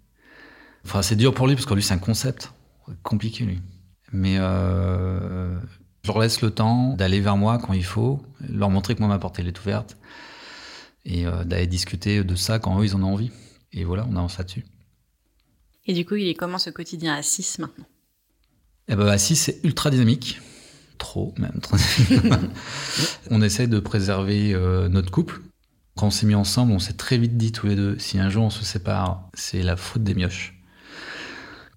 Enfin, c'est dur pour lui parce que lui, c'est un concept compliqué, lui. Mais euh, je leur laisse le temps d'aller vers moi quand il faut, leur montrer que moi, ma porte, elle est ouverte. Et euh, d'aller discuter de ça quand eux, ils en ont envie. Et voilà, on avance là-dessus. Et du coup, il est comment ce quotidien à 6 maintenant? Eh ben, à 6, c'est ultra dynamique trop même. (laughs) on essaie de préserver euh, notre couple. Quand on s'est mis ensemble, on s'est très vite dit tous les deux, si un jour on se sépare, c'est la faute des mioches.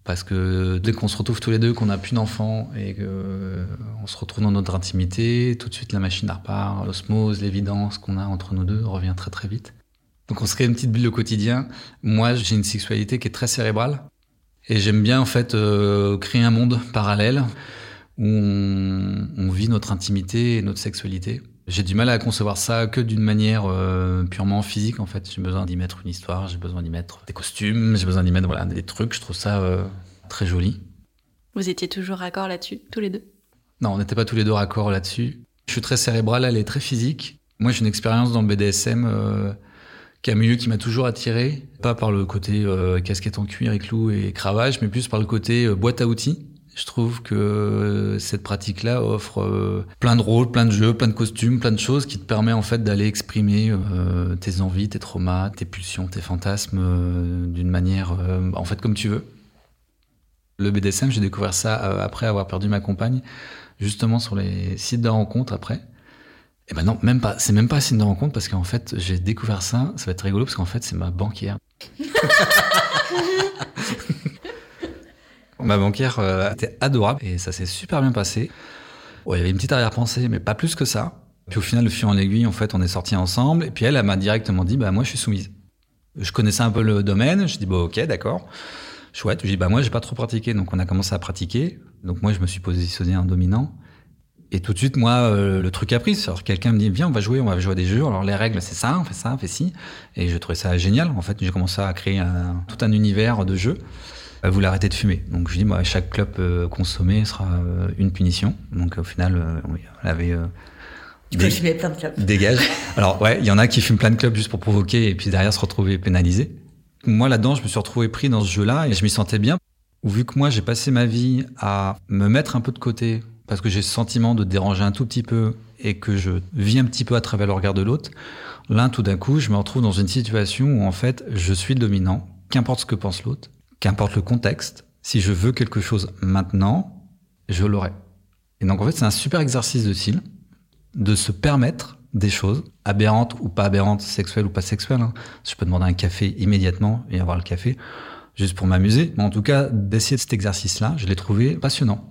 Parce que dès qu'on se retrouve tous les deux, qu'on n'a plus d'enfants et qu'on euh, se retrouve dans notre intimité, tout de suite la machine repart, l'osmose, l'évidence qu'on a entre nous deux revient très très vite. Donc on se crée une petite bulle au quotidien. Moi, j'ai une sexualité qui est très cérébrale et j'aime bien en fait euh, créer un monde parallèle où on, vit notre intimité et notre sexualité. J'ai du mal à concevoir ça que d'une manière euh, purement physique en fait. J'ai besoin d'y mettre une histoire, j'ai besoin d'y mettre des costumes, j'ai besoin d'y mettre voilà, des trucs. Je trouve ça euh, très joli. Vous étiez toujours raccord là-dessus, tous les deux? Non, on n'était pas tous les deux raccord là-dessus. Je suis très cérébral, elle est très physique. Moi, j'ai une expérience dans le BDSM euh, qui un milieu qui m'a toujours attiré, pas par le côté casquette en cuir et clous et cravache, mais plus par le côté boîte à outils. Je trouve que cette pratique-là offre euh, plein de rôles, plein de jeux, plein de costumes, plein de choses qui te permet en fait d'aller exprimer euh, tes envies, tes traumas, tes pulsions, tes fantasmes euh, d'une manière en fait comme tu veux. Le BDSM, j'ai découvert ça après avoir perdu ma compagne, justement sur les sites de rencontres après. Et ben non, même pas, c'est même pas un site de rencontre parce qu'en fait, j'ai découvert ça, ça va être rigolo parce qu'en fait, c'est ma banquière. (laughs) Ma banquière euh, était adorable et ça s'est super bien passé. il y avait une petite arrière-pensée, mais pas plus que ça. Puis au final, le fil en aiguille, en fait, on est sortis ensemble. Et puis elle, elle m'a directement dit, bah moi, je suis soumise. Je connaissais un peu le domaine. Je dis, bah ok, d'accord. Chouette. Je dis, bah moi, j'ai pas trop pratiqué. Donc on a commencé à pratiquer. Donc moi, je me suis positionné en dominant. Et tout de suite, moi, euh, le truc a pris. Quelqu'un me dit, viens, on va jouer, on va jouer à des jeux. Alors les règles, c'est ça, on fait ça, on fait ci. Et je trouvais ça génial. En fait, j'ai commencé à créer tout un univers de jeux. Euh, vous l'arrêtez de fumer. Donc je dis, moi, chaque clope euh, consommée sera euh, une punition. Donc au final, oui, elle avait. tu peux fumer plein de clopes. Dégage. (laughs) Alors ouais, il y en a qui fument plein de clopes juste pour provoquer et puis derrière se retrouver pénalisé. Moi là-dedans, je me suis retrouvé pris dans ce jeu-là et je m'y sentais bien. Vu que moi j'ai passé ma vie à me mettre un peu de côté parce que j'ai ce sentiment de déranger un tout petit peu et que je vis un petit peu à travers le regard de l'autre, là tout d'un coup je me retrouve dans une situation où en fait je suis le dominant, qu'importe ce que pense l'autre, qu'importe le contexte, si je veux quelque chose maintenant, je l'aurai. Et donc en fait, c'est un super exercice de style de se permettre des choses aberrantes ou pas aberrantes, sexuelles ou pas sexuelles. Hein. Je peux demander un café immédiatement et avoir le café juste pour m'amuser. Mais en tout cas, d'essayer cet exercice-là, je l'ai trouvé passionnant.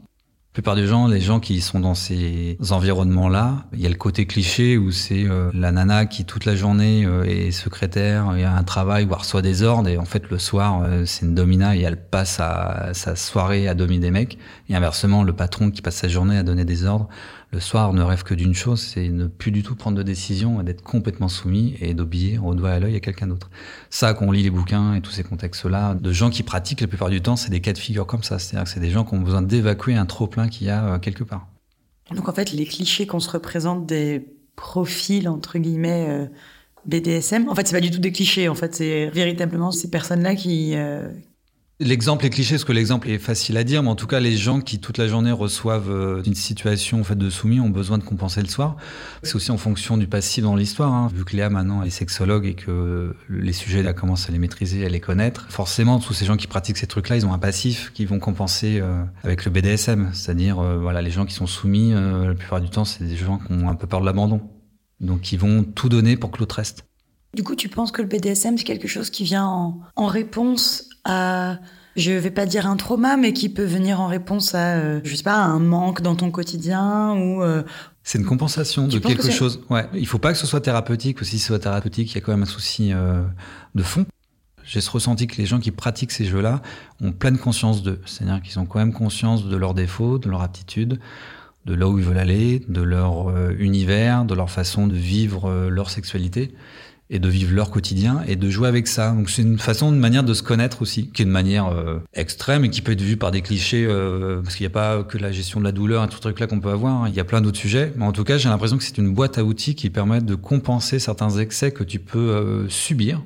La plupart des gens, les gens qui sont dans ces environnements-là, il y a le côté cliché où c'est euh, la nana qui toute la journée euh, est secrétaire, il y a un travail, voire reçoit des ordres, et en fait le soir euh, c'est une domina et elle passe sa soirée à dominer des mecs, et inversement le patron qui passe sa journée à donner des ordres le soir ne rêve que d'une chose, c'est ne plus du tout prendre de décision, d'être complètement soumis et d'obéir au doigt à l'œil à quelqu'un d'autre. Ça, quand on lit les bouquins et tous ces contextes-là, de gens qui pratiquent, la plupart du temps, c'est des cas de figure comme ça. C'est-à-dire que c'est des gens qui ont besoin d'évacuer un trop-plein qu'il y a euh, quelque part. Donc en fait, les clichés qu'on se représente des profils, entre guillemets, euh, BDSM, en fait, c'est pas du tout des clichés. En fait, c'est véritablement ces personnes-là qui, euh, L'exemple est cliché, parce que l'exemple est facile à dire, mais en tout cas, les gens qui toute la journée reçoivent euh, une situation en fait de soumis ont besoin de compenser le soir. C'est aussi en fonction du passif dans l'histoire. Hein. Vu que Léa maintenant est sexologue et que les sujets, elle commence à les maîtriser, à les connaître, forcément, tous ces gens qui pratiquent ces trucs-là, ils ont un passif qui vont compenser euh, avec le BDSM. C'est-à-dire, euh, voilà, les gens qui sont soumis, la plupart du temps, c'est des gens qui ont un peu peur de l'abandon. Donc, ils vont tout donner pour que l'autre reste. Du coup, tu penses que le BDSM, c'est quelque chose qui vient en, en réponse à, je vais pas dire un trauma, mais qui peut venir en réponse à, euh, je sais pas, un manque dans ton quotidien ou. Euh, c'est une compensation de quelque chose. Ouais, il faut pas que ce soit thérapeutique. Aussi, si ce soit thérapeutique, il y a quand même un souci euh, de fond. J'ai ce ressenti que les gens qui pratiquent ces jeux-là ont pleine conscience d'eux. C'est-à-dire qu'ils ont quand même conscience de leurs défauts, de leurs aptitudes, de là où ils veulent aller, de leur univers, de leur façon de vivre leur sexualité et de vivre leur quotidien et de jouer avec ça. Donc c'est une façon, une manière de se connaître aussi, qui est une manière euh, extrême et qui peut être vue par des clichés, euh, parce qu'il n'y a pas que la gestion de la douleur et tout ce truc-là qu'on peut avoir. Hein. Il y a plein d'autres sujets, mais en tout cas, j'ai l'impression que c'est une boîte à outils qui permet de compenser certains excès que tu peux euh, subir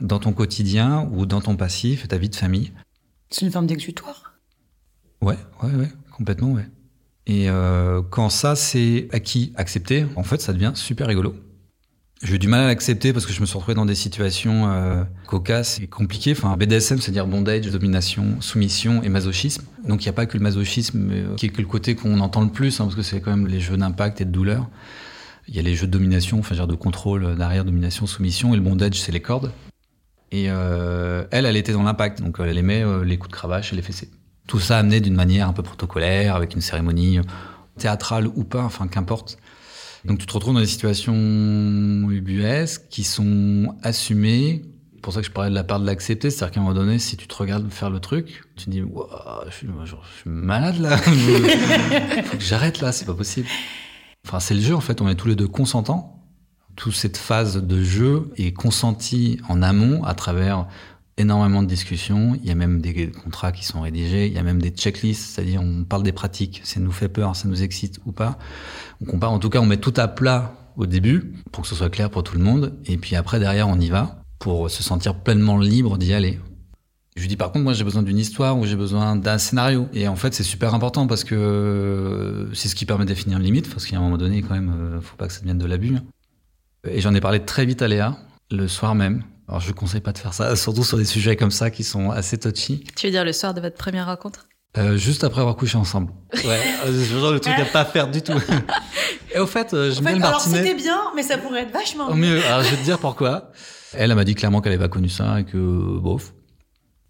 dans ton quotidien ou dans ton passif et ta vie de famille. C'est une forme d'exutoire? Ouais, ouais, ouais, complètement, ouais. Et quand ça c'est acquis, accepté, en fait, ça devient super rigolo. J'ai eu du mal à l'accepter parce que je me suis retrouvé dans des situations euh, cocasses et compliquées. Enfin, BDSM, c'est-à-dire bondage, domination, soumission et masochisme. Donc il n'y a pas que le masochisme euh, qui est le côté qu'on entend le plus, hein, parce que c'est quand même les jeux d'impact et de douleur. Il y a les jeux de domination, enfin, genre de contrôle, d'arrière, domination, soumission, et le bondage, c'est les cordes. Et euh, elle, elle était dans l'impact, donc elle aimait euh, les coups de cravache et les fessées. Tout ça amené d'une manière un peu protocolaire, avec une cérémonie théâtrale ou pas, enfin qu'importe. Donc tu te retrouves dans des situations ubuesques qui sont assumées. C'est pour ça que je parlais de la part de l'accepter, c'est-à-dire qu'à un moment donné, si tu te regardes faire le truc, tu te dis, je, suis, je suis malade là, (laughs) faut que j'arrête là, c'est pas possible. Enfin, c'est le jeu en fait, on est tous les deux consentants. Toute cette phase de jeu est consentie en amont à travers énormément de discussions. Il y a même des contrats qui sont rédigés. Il y a même des checklists, c'est-à-dire on parle des pratiques. Ça nous fait peur, ça nous excite ou pas. On compare. En tout cas, on met tout à plat au début pour que ce soit clair pour tout le monde. Et puis après, derrière, on y va pour se sentir pleinement libre d'y aller. Je lui dis par contre, moi j'ai besoin d'une histoire ou j'ai besoin d'un scénario. Et en fait, c'est super important parce que c'est ce qui permet de définir une limite. Parce qu'à un moment donné, quand même, euh, faut pas que ça devienne de l'abus. Et j'en ai parlé très vite à Léa, le soir même. Alors je ne conseille pas de faire ça, (laughs) surtout sur des sujets comme ça qui sont assez touchy. Tu veux dire le soir de votre première rencontre? Euh, juste après avoir couché ensemble. Ouais, euh, genre le truc à pas faire du tout. (laughs) Et au fait, euh, je bien le Alors c'était bien, mais ça pourrait être vachement mieux. Alors je vais te dire pourquoi. Elle, elle m'a dit clairement qu'elle avait pas connu ça et que bof.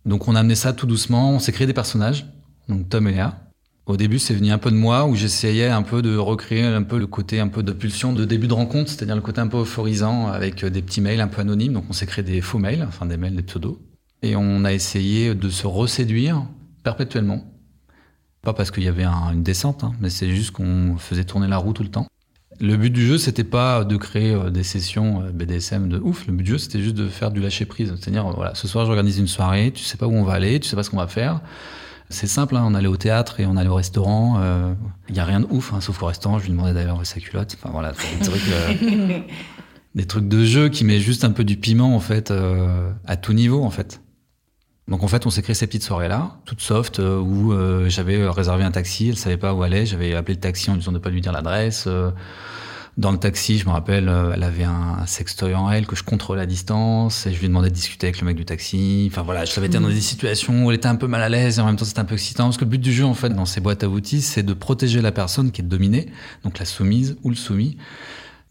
Donc on a amené ça tout doucement. On s'est créé des personnages, donc Tom et Léa. Au début, c'est venu un peu de moi où j'essayais un peu de recréer un peu le côté un peu de pulsion de début de rencontre, c'est-à-dire le côté un peu euphorisant avec des petits mails un peu anonymes. Donc on s'est créé des faux mails, enfin des mails, des pseudos. Et on a essayé de se reséduire perpétuellement. Pas parce qu'il y avait une descente, hein, mais c'est juste qu'on faisait tourner la roue tout le temps. Le but du jeu, c'était pas de créer euh, des sessions euh, BDSM de ouf. Le but du jeu, c'était juste de faire du lâcher prise. C'est-à-dire, voilà, ce soir, j'organise une soirée, tu sais pas où on va aller, tu sais pas ce qu'on va faire. C'est simple, hein, on allait au théâtre et on allait au restaurant. Il euh, n'y a rien de ouf, hein, sauf au restaurant, je lui demandais d'ailleurs sa culotte. Enfin voilà, des trucs, euh, (laughs) des trucs de jeu qui met juste un peu du piment en fait euh, à tout niveau en fait. Donc en fait, on s'est créé ces petites soirées-là, toutes soft, où j'avais réservé un taxi, elle savait pas où aller, j'avais appelé le taxi en disant de pas lui dire l'adresse. Dans le taxi, je me rappelle, euh, elle avait un sextoy en elle que je contrôlais à distance et je lui demandais de discuter avec le mec du taxi. Enfin voilà, je savais être dans des situations où elle était un peu mal à l'aise et en même temps c'était un peu excitant parce que le but du jeu en fait dans ces boîtes à outils, c'est de protéger la personne qui est dominée, donc la soumise ou le soumis,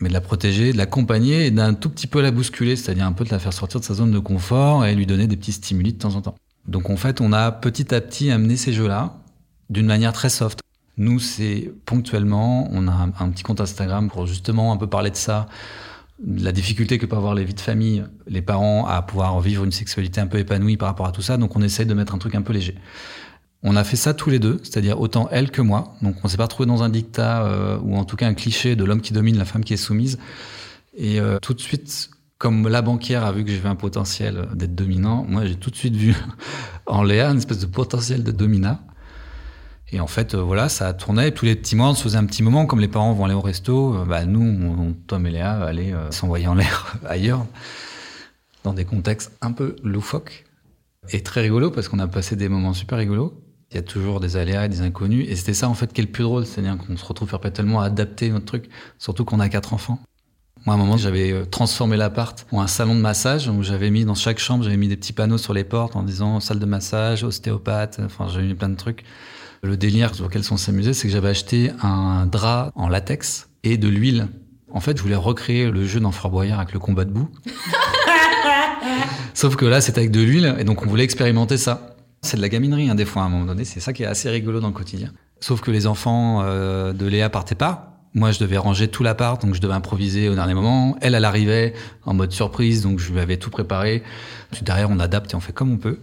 mais de la protéger, de l'accompagner et d'un tout petit peu la bousculer, c'est-à-dire un peu de la faire sortir de sa zone de confort et lui donner des petits stimuli de temps en temps. Donc en fait, on a petit à petit amené ces jeux-là d'une manière très soft. Nous, c'est ponctuellement, on a un, petit compte Instagram pour justement un peu parler de ça, la difficulté que peuvent avoir les vies de famille, les parents à pouvoir vivre une sexualité un peu épanouie par rapport à tout ça. Donc on essaie de mettre un truc un peu léger. On a fait ça tous les deux, c'est-à-dire autant elle que moi. Donc on s'est pas retrouvé dans un dictat euh, ou en tout cas un cliché de l'homme qui domine, la femme qui est soumise. Et euh, tout de suite, comme la banquière a vu que j'avais un potentiel d'être dominant, moi j'ai tout de suite vu (laughs) en Léa une espèce de potentiel de dominat. Et en fait, euh, voilà, ça a tourné. tous les petits mois, on se faisait un petit moment. Comme les parents vont aller au resto, euh, bah, nous, Tom et Léa, allaient euh, s'envoyer en l'air (laughs) ailleurs, dans des contextes un peu loufoques. Et très rigolo, parce qu'on a passé des moments super rigolos. Il y a toujours des aléas et des inconnus. Et c'était ça, en fait, qui est le plus drôle. C'est-à-dire qu'on se retrouve perpétuellement à adapter notre truc, surtout qu'on a quatre enfants. Moi, à un moment, j'avais transformé l'appart en un salon de massage où j'avais mis dans chaque chambre, j'avais mis des petits panneaux sur les portes en disant salle de massage, ostéopathe. Enfin, j'avais mis plein de trucs. Le délire sur lequel on s'amusait, c'est que j'avais acheté un drap en latex et de l'huile. En fait, je voulais recréer le jeu dans Fort Boyard avec le combat de boue. (laughs) Sauf que là, c'était avec de l'huile, et donc on voulait expérimenter ça. C'est de la gaminerie, hein, des fois, à un moment donné. C'est ça qui est assez rigolo dans le quotidien. Sauf que les enfants euh, de Léa partaient pas. Moi, je devais ranger tout l'appart, donc je devais improviser au dernier moment. Elle, elle arrivait en mode surprise, donc je lui avais tout préparé. Puis derrière, on adapte et on fait comme on peut.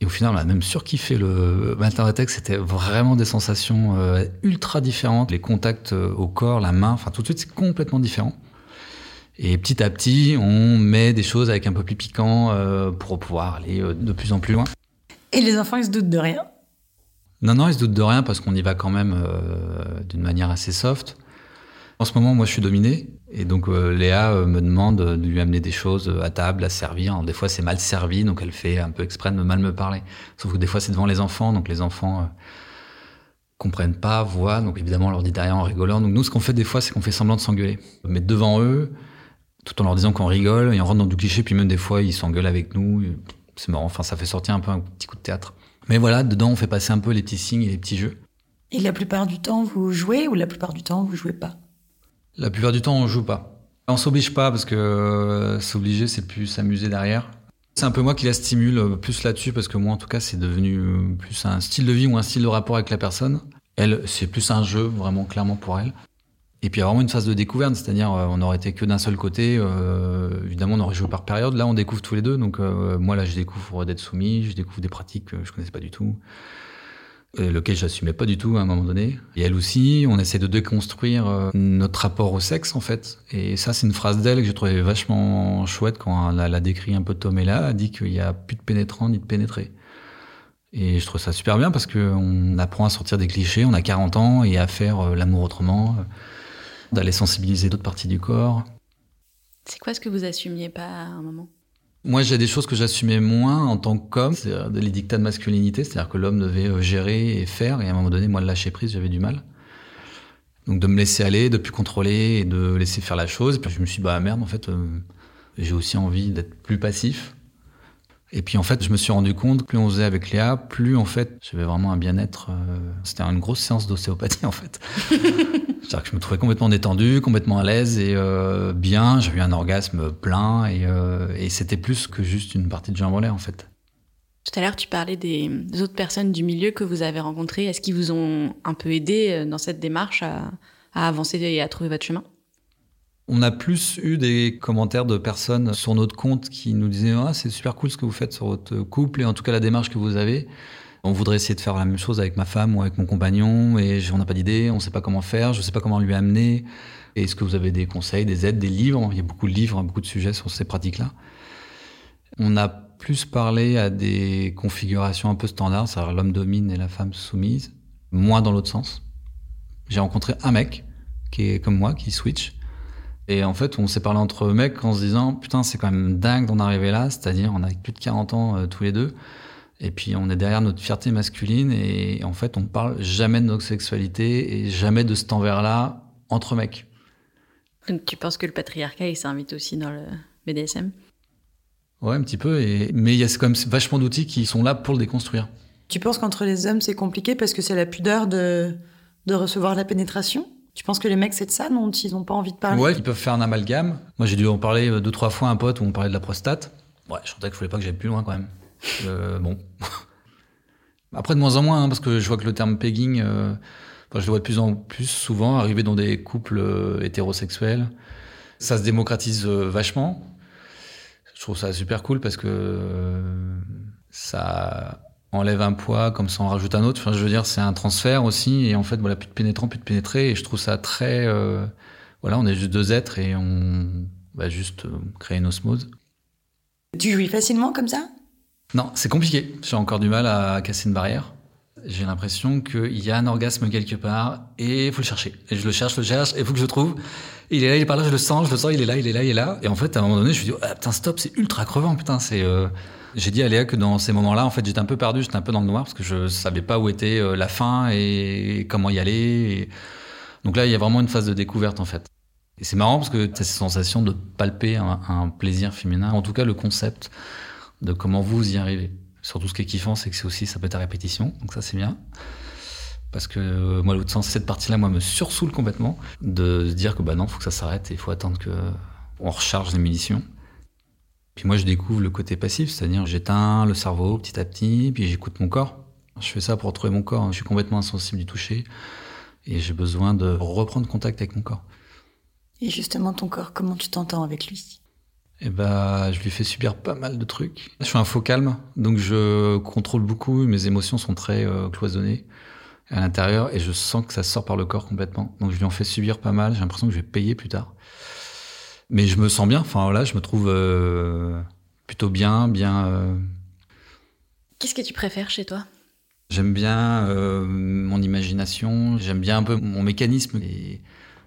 Et au final, on a même surkiffé le Internet C'était vraiment des sensations euh, ultra différentes. Les contacts euh, au corps, la main, enfin tout de suite, c'est complètement différent. Et petit à petit, on met des choses avec un peu plus piquant euh, pour pouvoir aller de plus en plus loin. Et les enfants, ils se doutent de rien? Non, non, ils se doutent de rien parce qu'on y va quand même d'une manière assez soft. En ce moment, moi, je suis dominé. Et donc, euh, Léa euh, me demande de lui amener des choses à table, à servir. des fois, c'est mal servi, donc elle fait un peu exprès de mal me parler. Sauf que des fois, c'est devant les enfants, donc les enfants euh, comprennent pas, voient. Donc, évidemment, on leur dit derrière en rigolant. Donc, nous, ce qu'on fait des fois, c'est qu'on fait semblant de s'engueuler. Mais devant eux, tout en leur disant qu'on rigole, et on rentre dans du cliché, puis même des fois, ils s'engueulent avec nous. C'est marrant. Enfin, ça fait sortir un peu un petit coup de théâtre. Mais voilà, dedans, on fait passer un peu les petits signes et les petits jeux. Et la plupart du temps, vous jouez ou la plupart du temps, vous jouez pas? La plupart du temps, on joue pas. On s'oblige pas parce que euh, s'obliger, c'est plus s'amuser derrière. C'est un peu moi qui la stimule euh, plus là-dessus parce que moi, en tout cas, c'est devenu euh, plus un style de vie ou un style de rapport avec la personne. Elle, c'est plus un jeu, vraiment clairement pour elle. Et puis il y a vraiment une phase de découverte, c'est-à-dire on aurait été que d'un seul côté. évidemment, on aurait joué par période. Là, on découvre tous les deux. Donc moi, là, je découvre d'être soumis, je découvre des pratiques que je connaissais pas du tout lequel j'assumais pas du tout à un moment donné. Et elle aussi, on essaie de déconstruire euh, notre rapport au sexe en fait. Et ça, c'est une phrase d'elle que j'ai trouvé vachement chouette quand elle a décrit un peu Tom et là, elle a dit qu'il n'y a plus de pénétrant ni de pénétré. Et je trouve ça super bien parce qu'on apprend à sortir des clichés, on a 40 ans et à faire euh, l'amour autrement, euh, d'aller sensibiliser d'autres parties du corps. C'est quoi ce que vous assumiez pas à un moment? Moi, j'ai des choses que j'assumais moins en tant qu'homme, c'est les dictats de masculinité, c'est-à-dire que l'homme devait euh, gérer et faire, et à un moment donné, moi, de lâcher prise, j'avais du mal. Donc de me laisser aller, de plus contrôler et de laisser faire la chose. Et puis je me suis dit, bah merde, en fait, euh, j'ai aussi envie d'être plus passif. Et puis en fait, je me suis rendu compte, plus on faisait avec Léa, plus en fait, j'avais vraiment un bien-être. Euh, c'était une grosse séance d'ostéopathie en fait. (laughs) C'est-à-dire que je me trouvais complètement détendu, complètement à l'aise et euh, bien. J'ai eu un orgasme plein et, euh, et c'était plus que juste une partie de jambes en l'air en fait. Tout à l'heure, tu parlais des, autres personnes du milieu que vous avez rencontrées. Est-ce qu'ils vous ont un peu aidé dans cette démarche à, à avancer et à trouver votre chemin? On a plus eu des commentaires de personnes sur notre compte qui nous disaient ah, c'est super cool ce que vous faites sur votre couple et en tout cas la démarche que vous avez. On voudrait essayer de faire la même chose avec ma femme ou avec mon compagnon et on n'a pas d'idée, on ne sait pas comment faire, je ne sais pas comment lui amener. Est-ce que vous avez des conseils, des aides, des livres? Il y a beaucoup de livres, beaucoup de sujets sur ces pratiques-là. On a plus parlé à des configurations un peu standards, c'est-à-dire l'homme domine et la femme soumise, moins dans l'autre sens. J'ai rencontré un mec qui est comme moi, qui switch, et en fait, on s'est parlé entre mecs en se disant Putain, c'est quand même dingue d'en arriver là, c'est-à-dire on a plus de 40 ans euh, tous les deux, et puis on est derrière notre fierté masculine, et en fait, on parle jamais de notre sexualité et jamais de cet envers-là entre mecs. Donc tu penses que le patriarcat, il s'invite aussi dans le BDSM Ouais, un petit peu, et... mais il y a quand même vachement d'outils qui sont là pour le déconstruire. Tu penses qu'entre les hommes, c'est compliqué parce que c'est la pudeur de, de recevoir la pénétration? Tu penses que les mecs, c'est de ça dont ils n'ont pas envie de parler? Ouais, ils peuvent faire un amalgame. Moi, j'ai dû en parler euh, deux, trois fois à un pote où on parlait de la prostate. Ouais, je sentais qu'il fallait pas que j'aille plus loin quand même. Euh, bon. (laughs) Après, de moins en moins, hein, parce que je vois que le terme pegging, euh, je le vois de plus en plus souvent arriver dans des couples hétérosexuels. Ça se démocratise vachement. Je trouve ça super cool parce que ça enlève un poids comme ça on rajoute un autre. Enfin, je veux dire, c'est un transfert aussi. Et en fait, voilà, plus de pénétrant, plus de pénétrer. Et je trouve ça très. Euh, voilà, on est juste deux êtres et on va juste euh, créer une osmose. Tu jouis facilement comme ça? Non, c'est compliqué. J'ai encore du mal à casser une barrière. J'ai l'impression qu'il y a un orgasme quelque part et il faut le chercher. Et je le cherche, je le cherche, et il faut que je le trouve. il est là, il est par là, je le sens, je le sens, il est là, il est là, il est là. Et en fait, à un moment donné, je me dis, ah, putain, stop, c'est ultra crevant, putain, c'est. Euh, j'ai dit à Léa que dans ces moments-là, en fait, j'étais un peu perdu, j'étais un peu dans le noir parce que je savais pas où était euh, la fin et comment y aller. Donc là, il y a vraiment une phase de découverte, en fait. Et c'est marrant parce que tu as cette sensation de palper un, plaisir féminin, en tout cas le concept de comment vous y arrivez. Surtout ce qui est kiffant, c'est que c'est aussi, ça peut être à répétition, donc ça c'est bien. Parce que euh, moi, l'autre sens, cette partie-là, moi, me sursoule complètement de dire que bah non, faut que ça s'arrête et il faut attendre que on recharge les munitions. Puis moi, je découvre le côté passif, c'est-à-dire j'éteins le cerveau petit à petit, puis j'écoute mon corps. Je fais ça pour retrouver mon corps. Je suis complètement insensible du toucher et j'ai besoin de reprendre contact avec mon corps. Et justement, ton corps, comment tu t'entends avec lui? Eh ben, je lui fais subir pas mal de trucs. Je suis un faux calme, donc je contrôle beaucoup. Mes émotions sont très euh, cloisonnées à l'intérieur et je sens que ça sort par le corps complètement. Donc je lui en fais subir pas mal. J'ai l'impression que je vais payer plus tard. Mais je me sens bien. Enfin voilà, je me trouve euh, plutôt bien, bien. Euh. Qu'est-ce que tu préfères chez toi? J'aime bien mon imagination. J'aime bien un peu mon mécanisme et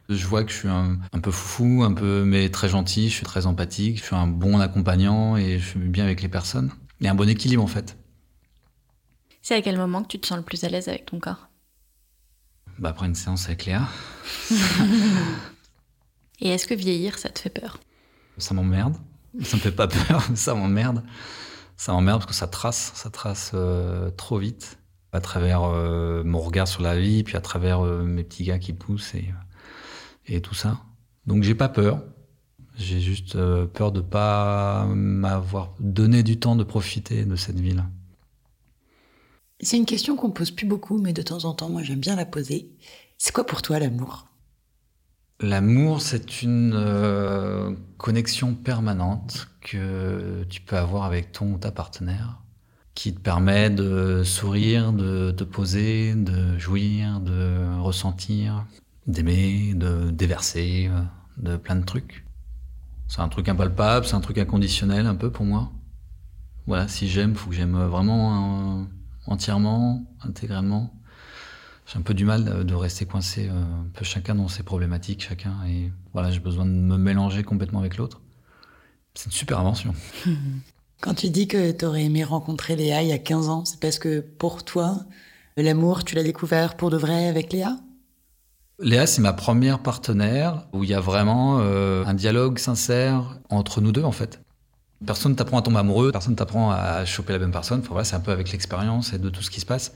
je vois que je suis un, peu foufou, un peu, mais très gentil, je suis très empathique, je suis un bon accompagnant et je suis bien avec les personnes. Il y a un bon équilibre en fait. C'est à quel moment que tu te sens le plus à l'aise avec ton corps? Bah, Après une séance avec Léa. (laughs) et est-ce que vieillir, ça te fait peur? Ça m'emmerde. Ça me fait pas peur, (laughs) ça m'emmerde. Ça m'emmerde parce que ça trace, ça trace euh, trop vite à travers euh, mon regard sur la vie, puis à travers euh, mes petits gars qui poussent et et tout ça. Donc j'ai pas peur. J'ai juste euh, peur de pas m'avoir donné du temps de profiter de cette ville. C'est une question qu'on pose plus beaucoup, mais de temps en temps, moi j'aime bien la poser. C'est quoi pour toi l'amour? L'amour, c'est une euh, connexion permanente que tu peux avoir avec ton ou ta partenaire, qui te permet de sourire, de te poser, de jouir, de ressentir, d'aimer, de déverser, euh, de plein de trucs. C'est un truc impalpable, c'est un truc inconditionnel un peu pour moi. Voilà, si j'aime, faut que j'aime vraiment euh, entièrement, intégralement. J'ai un peu du mal de rester coincé, euh, un peu chacun dans ses problématiques, chacun. Et voilà, j'ai besoin de me mélanger complètement avec l'autre. C'est une super invention. (laughs) Quand tu dis que tu aurais aimé rencontrer Léa il y a 15 ans, c'est parce que pour toi, l'amour, tu l'as découvert pour de vrai avec Léa? Léa, c'est ma première partenaire où il y a vraiment euh, un dialogue sincère entre nous deux, en fait. Personne ne t'apprend à tomber amoureux, personne ne t'apprend à choper la bonne personne. Enfin, voilà, c'est un peu avec l'expérience et de tout ce qui se passe.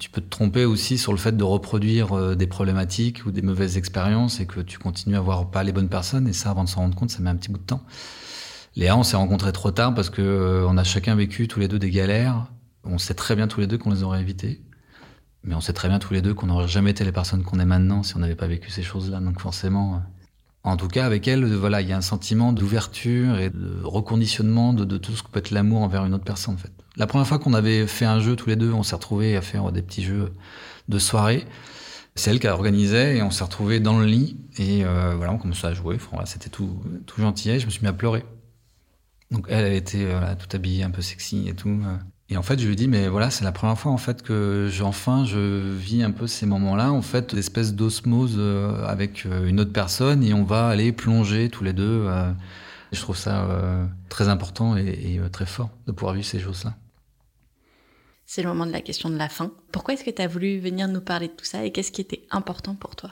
Tu peux te tromper aussi sur le fait de reproduire euh, des problématiques ou des mauvaises expériences et que tu continues à voir pas les bonnes personnes. Et ça, avant de s'en rendre compte, ça met un petit bout de temps. Léa, on s'est rencontrés trop tard parce que euh, on a chacun vécu tous les deux des galères. On sait très bien tous les deux qu'on les aurait évitées. Mais on sait très bien tous les deux qu'on n'aurait jamais été les personnes qu'on est maintenant si on n'avait pas vécu ces choses-là. Donc forcément, euh, en tout cas avec elle, voilà, il y a un sentiment d'ouverture et de reconditionnement de, tout ce que peut être l'amour envers une autre personne. En fait, la première fois qu'on avait fait un jeu tous les deux, on s'est retrouvés à faire des petits jeux de soirée. C'est elle qui a organisé et on s'est retrouvés dans le lit et euh, voilà, on commençait à jouer. C'était tout, tout gentil. Et je me suis mis à pleurer. Donc elle, elle était tout habillée, un peu sexy et tout. Et en fait, je lui dis, mais voilà, c'est la première fois en fait que enfin je vis un peu ces moments-là, en fait, d'espèce d'osmose euh, avec euh, une autre personne, et on va aller plonger tous les deux. Euh. je trouve ça très important et, très fort de pouvoir vivre ces choses-là. C'est le moment de la question de la fin. Pourquoi est-ce que tu as voulu venir nous parler de tout ça et qu'est-ce qui était important pour toi?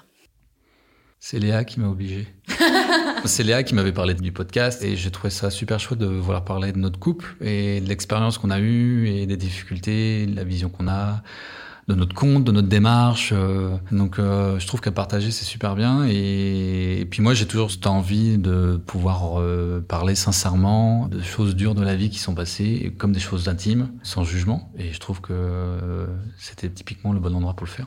C'est Léa qui m'a obligé. (laughs) c'est Léa qui m'avait parlé du podcast et j'ai trouvé ça super chouette de vouloir parler de notre couple et de l'expérience qu'on a eue et des difficultés, de la vision qu'on a, de notre compte, de notre démarche. Euh. Donc euh, je trouve qu'à partager c'est super bien et, puis moi j'ai toujours cette envie de pouvoir euh, parler sincèrement de choses dures de la vie qui sont passées comme des choses intimes, sans jugement et je trouve que c'était typiquement le bon endroit pour le faire.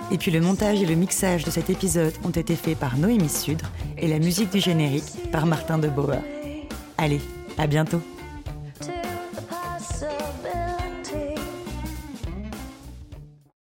et puis le montage et le mixage de cet épisode ont été faits par Noémie Sudre et la musique du générique par Martin de Bauer. Allez, à bientôt.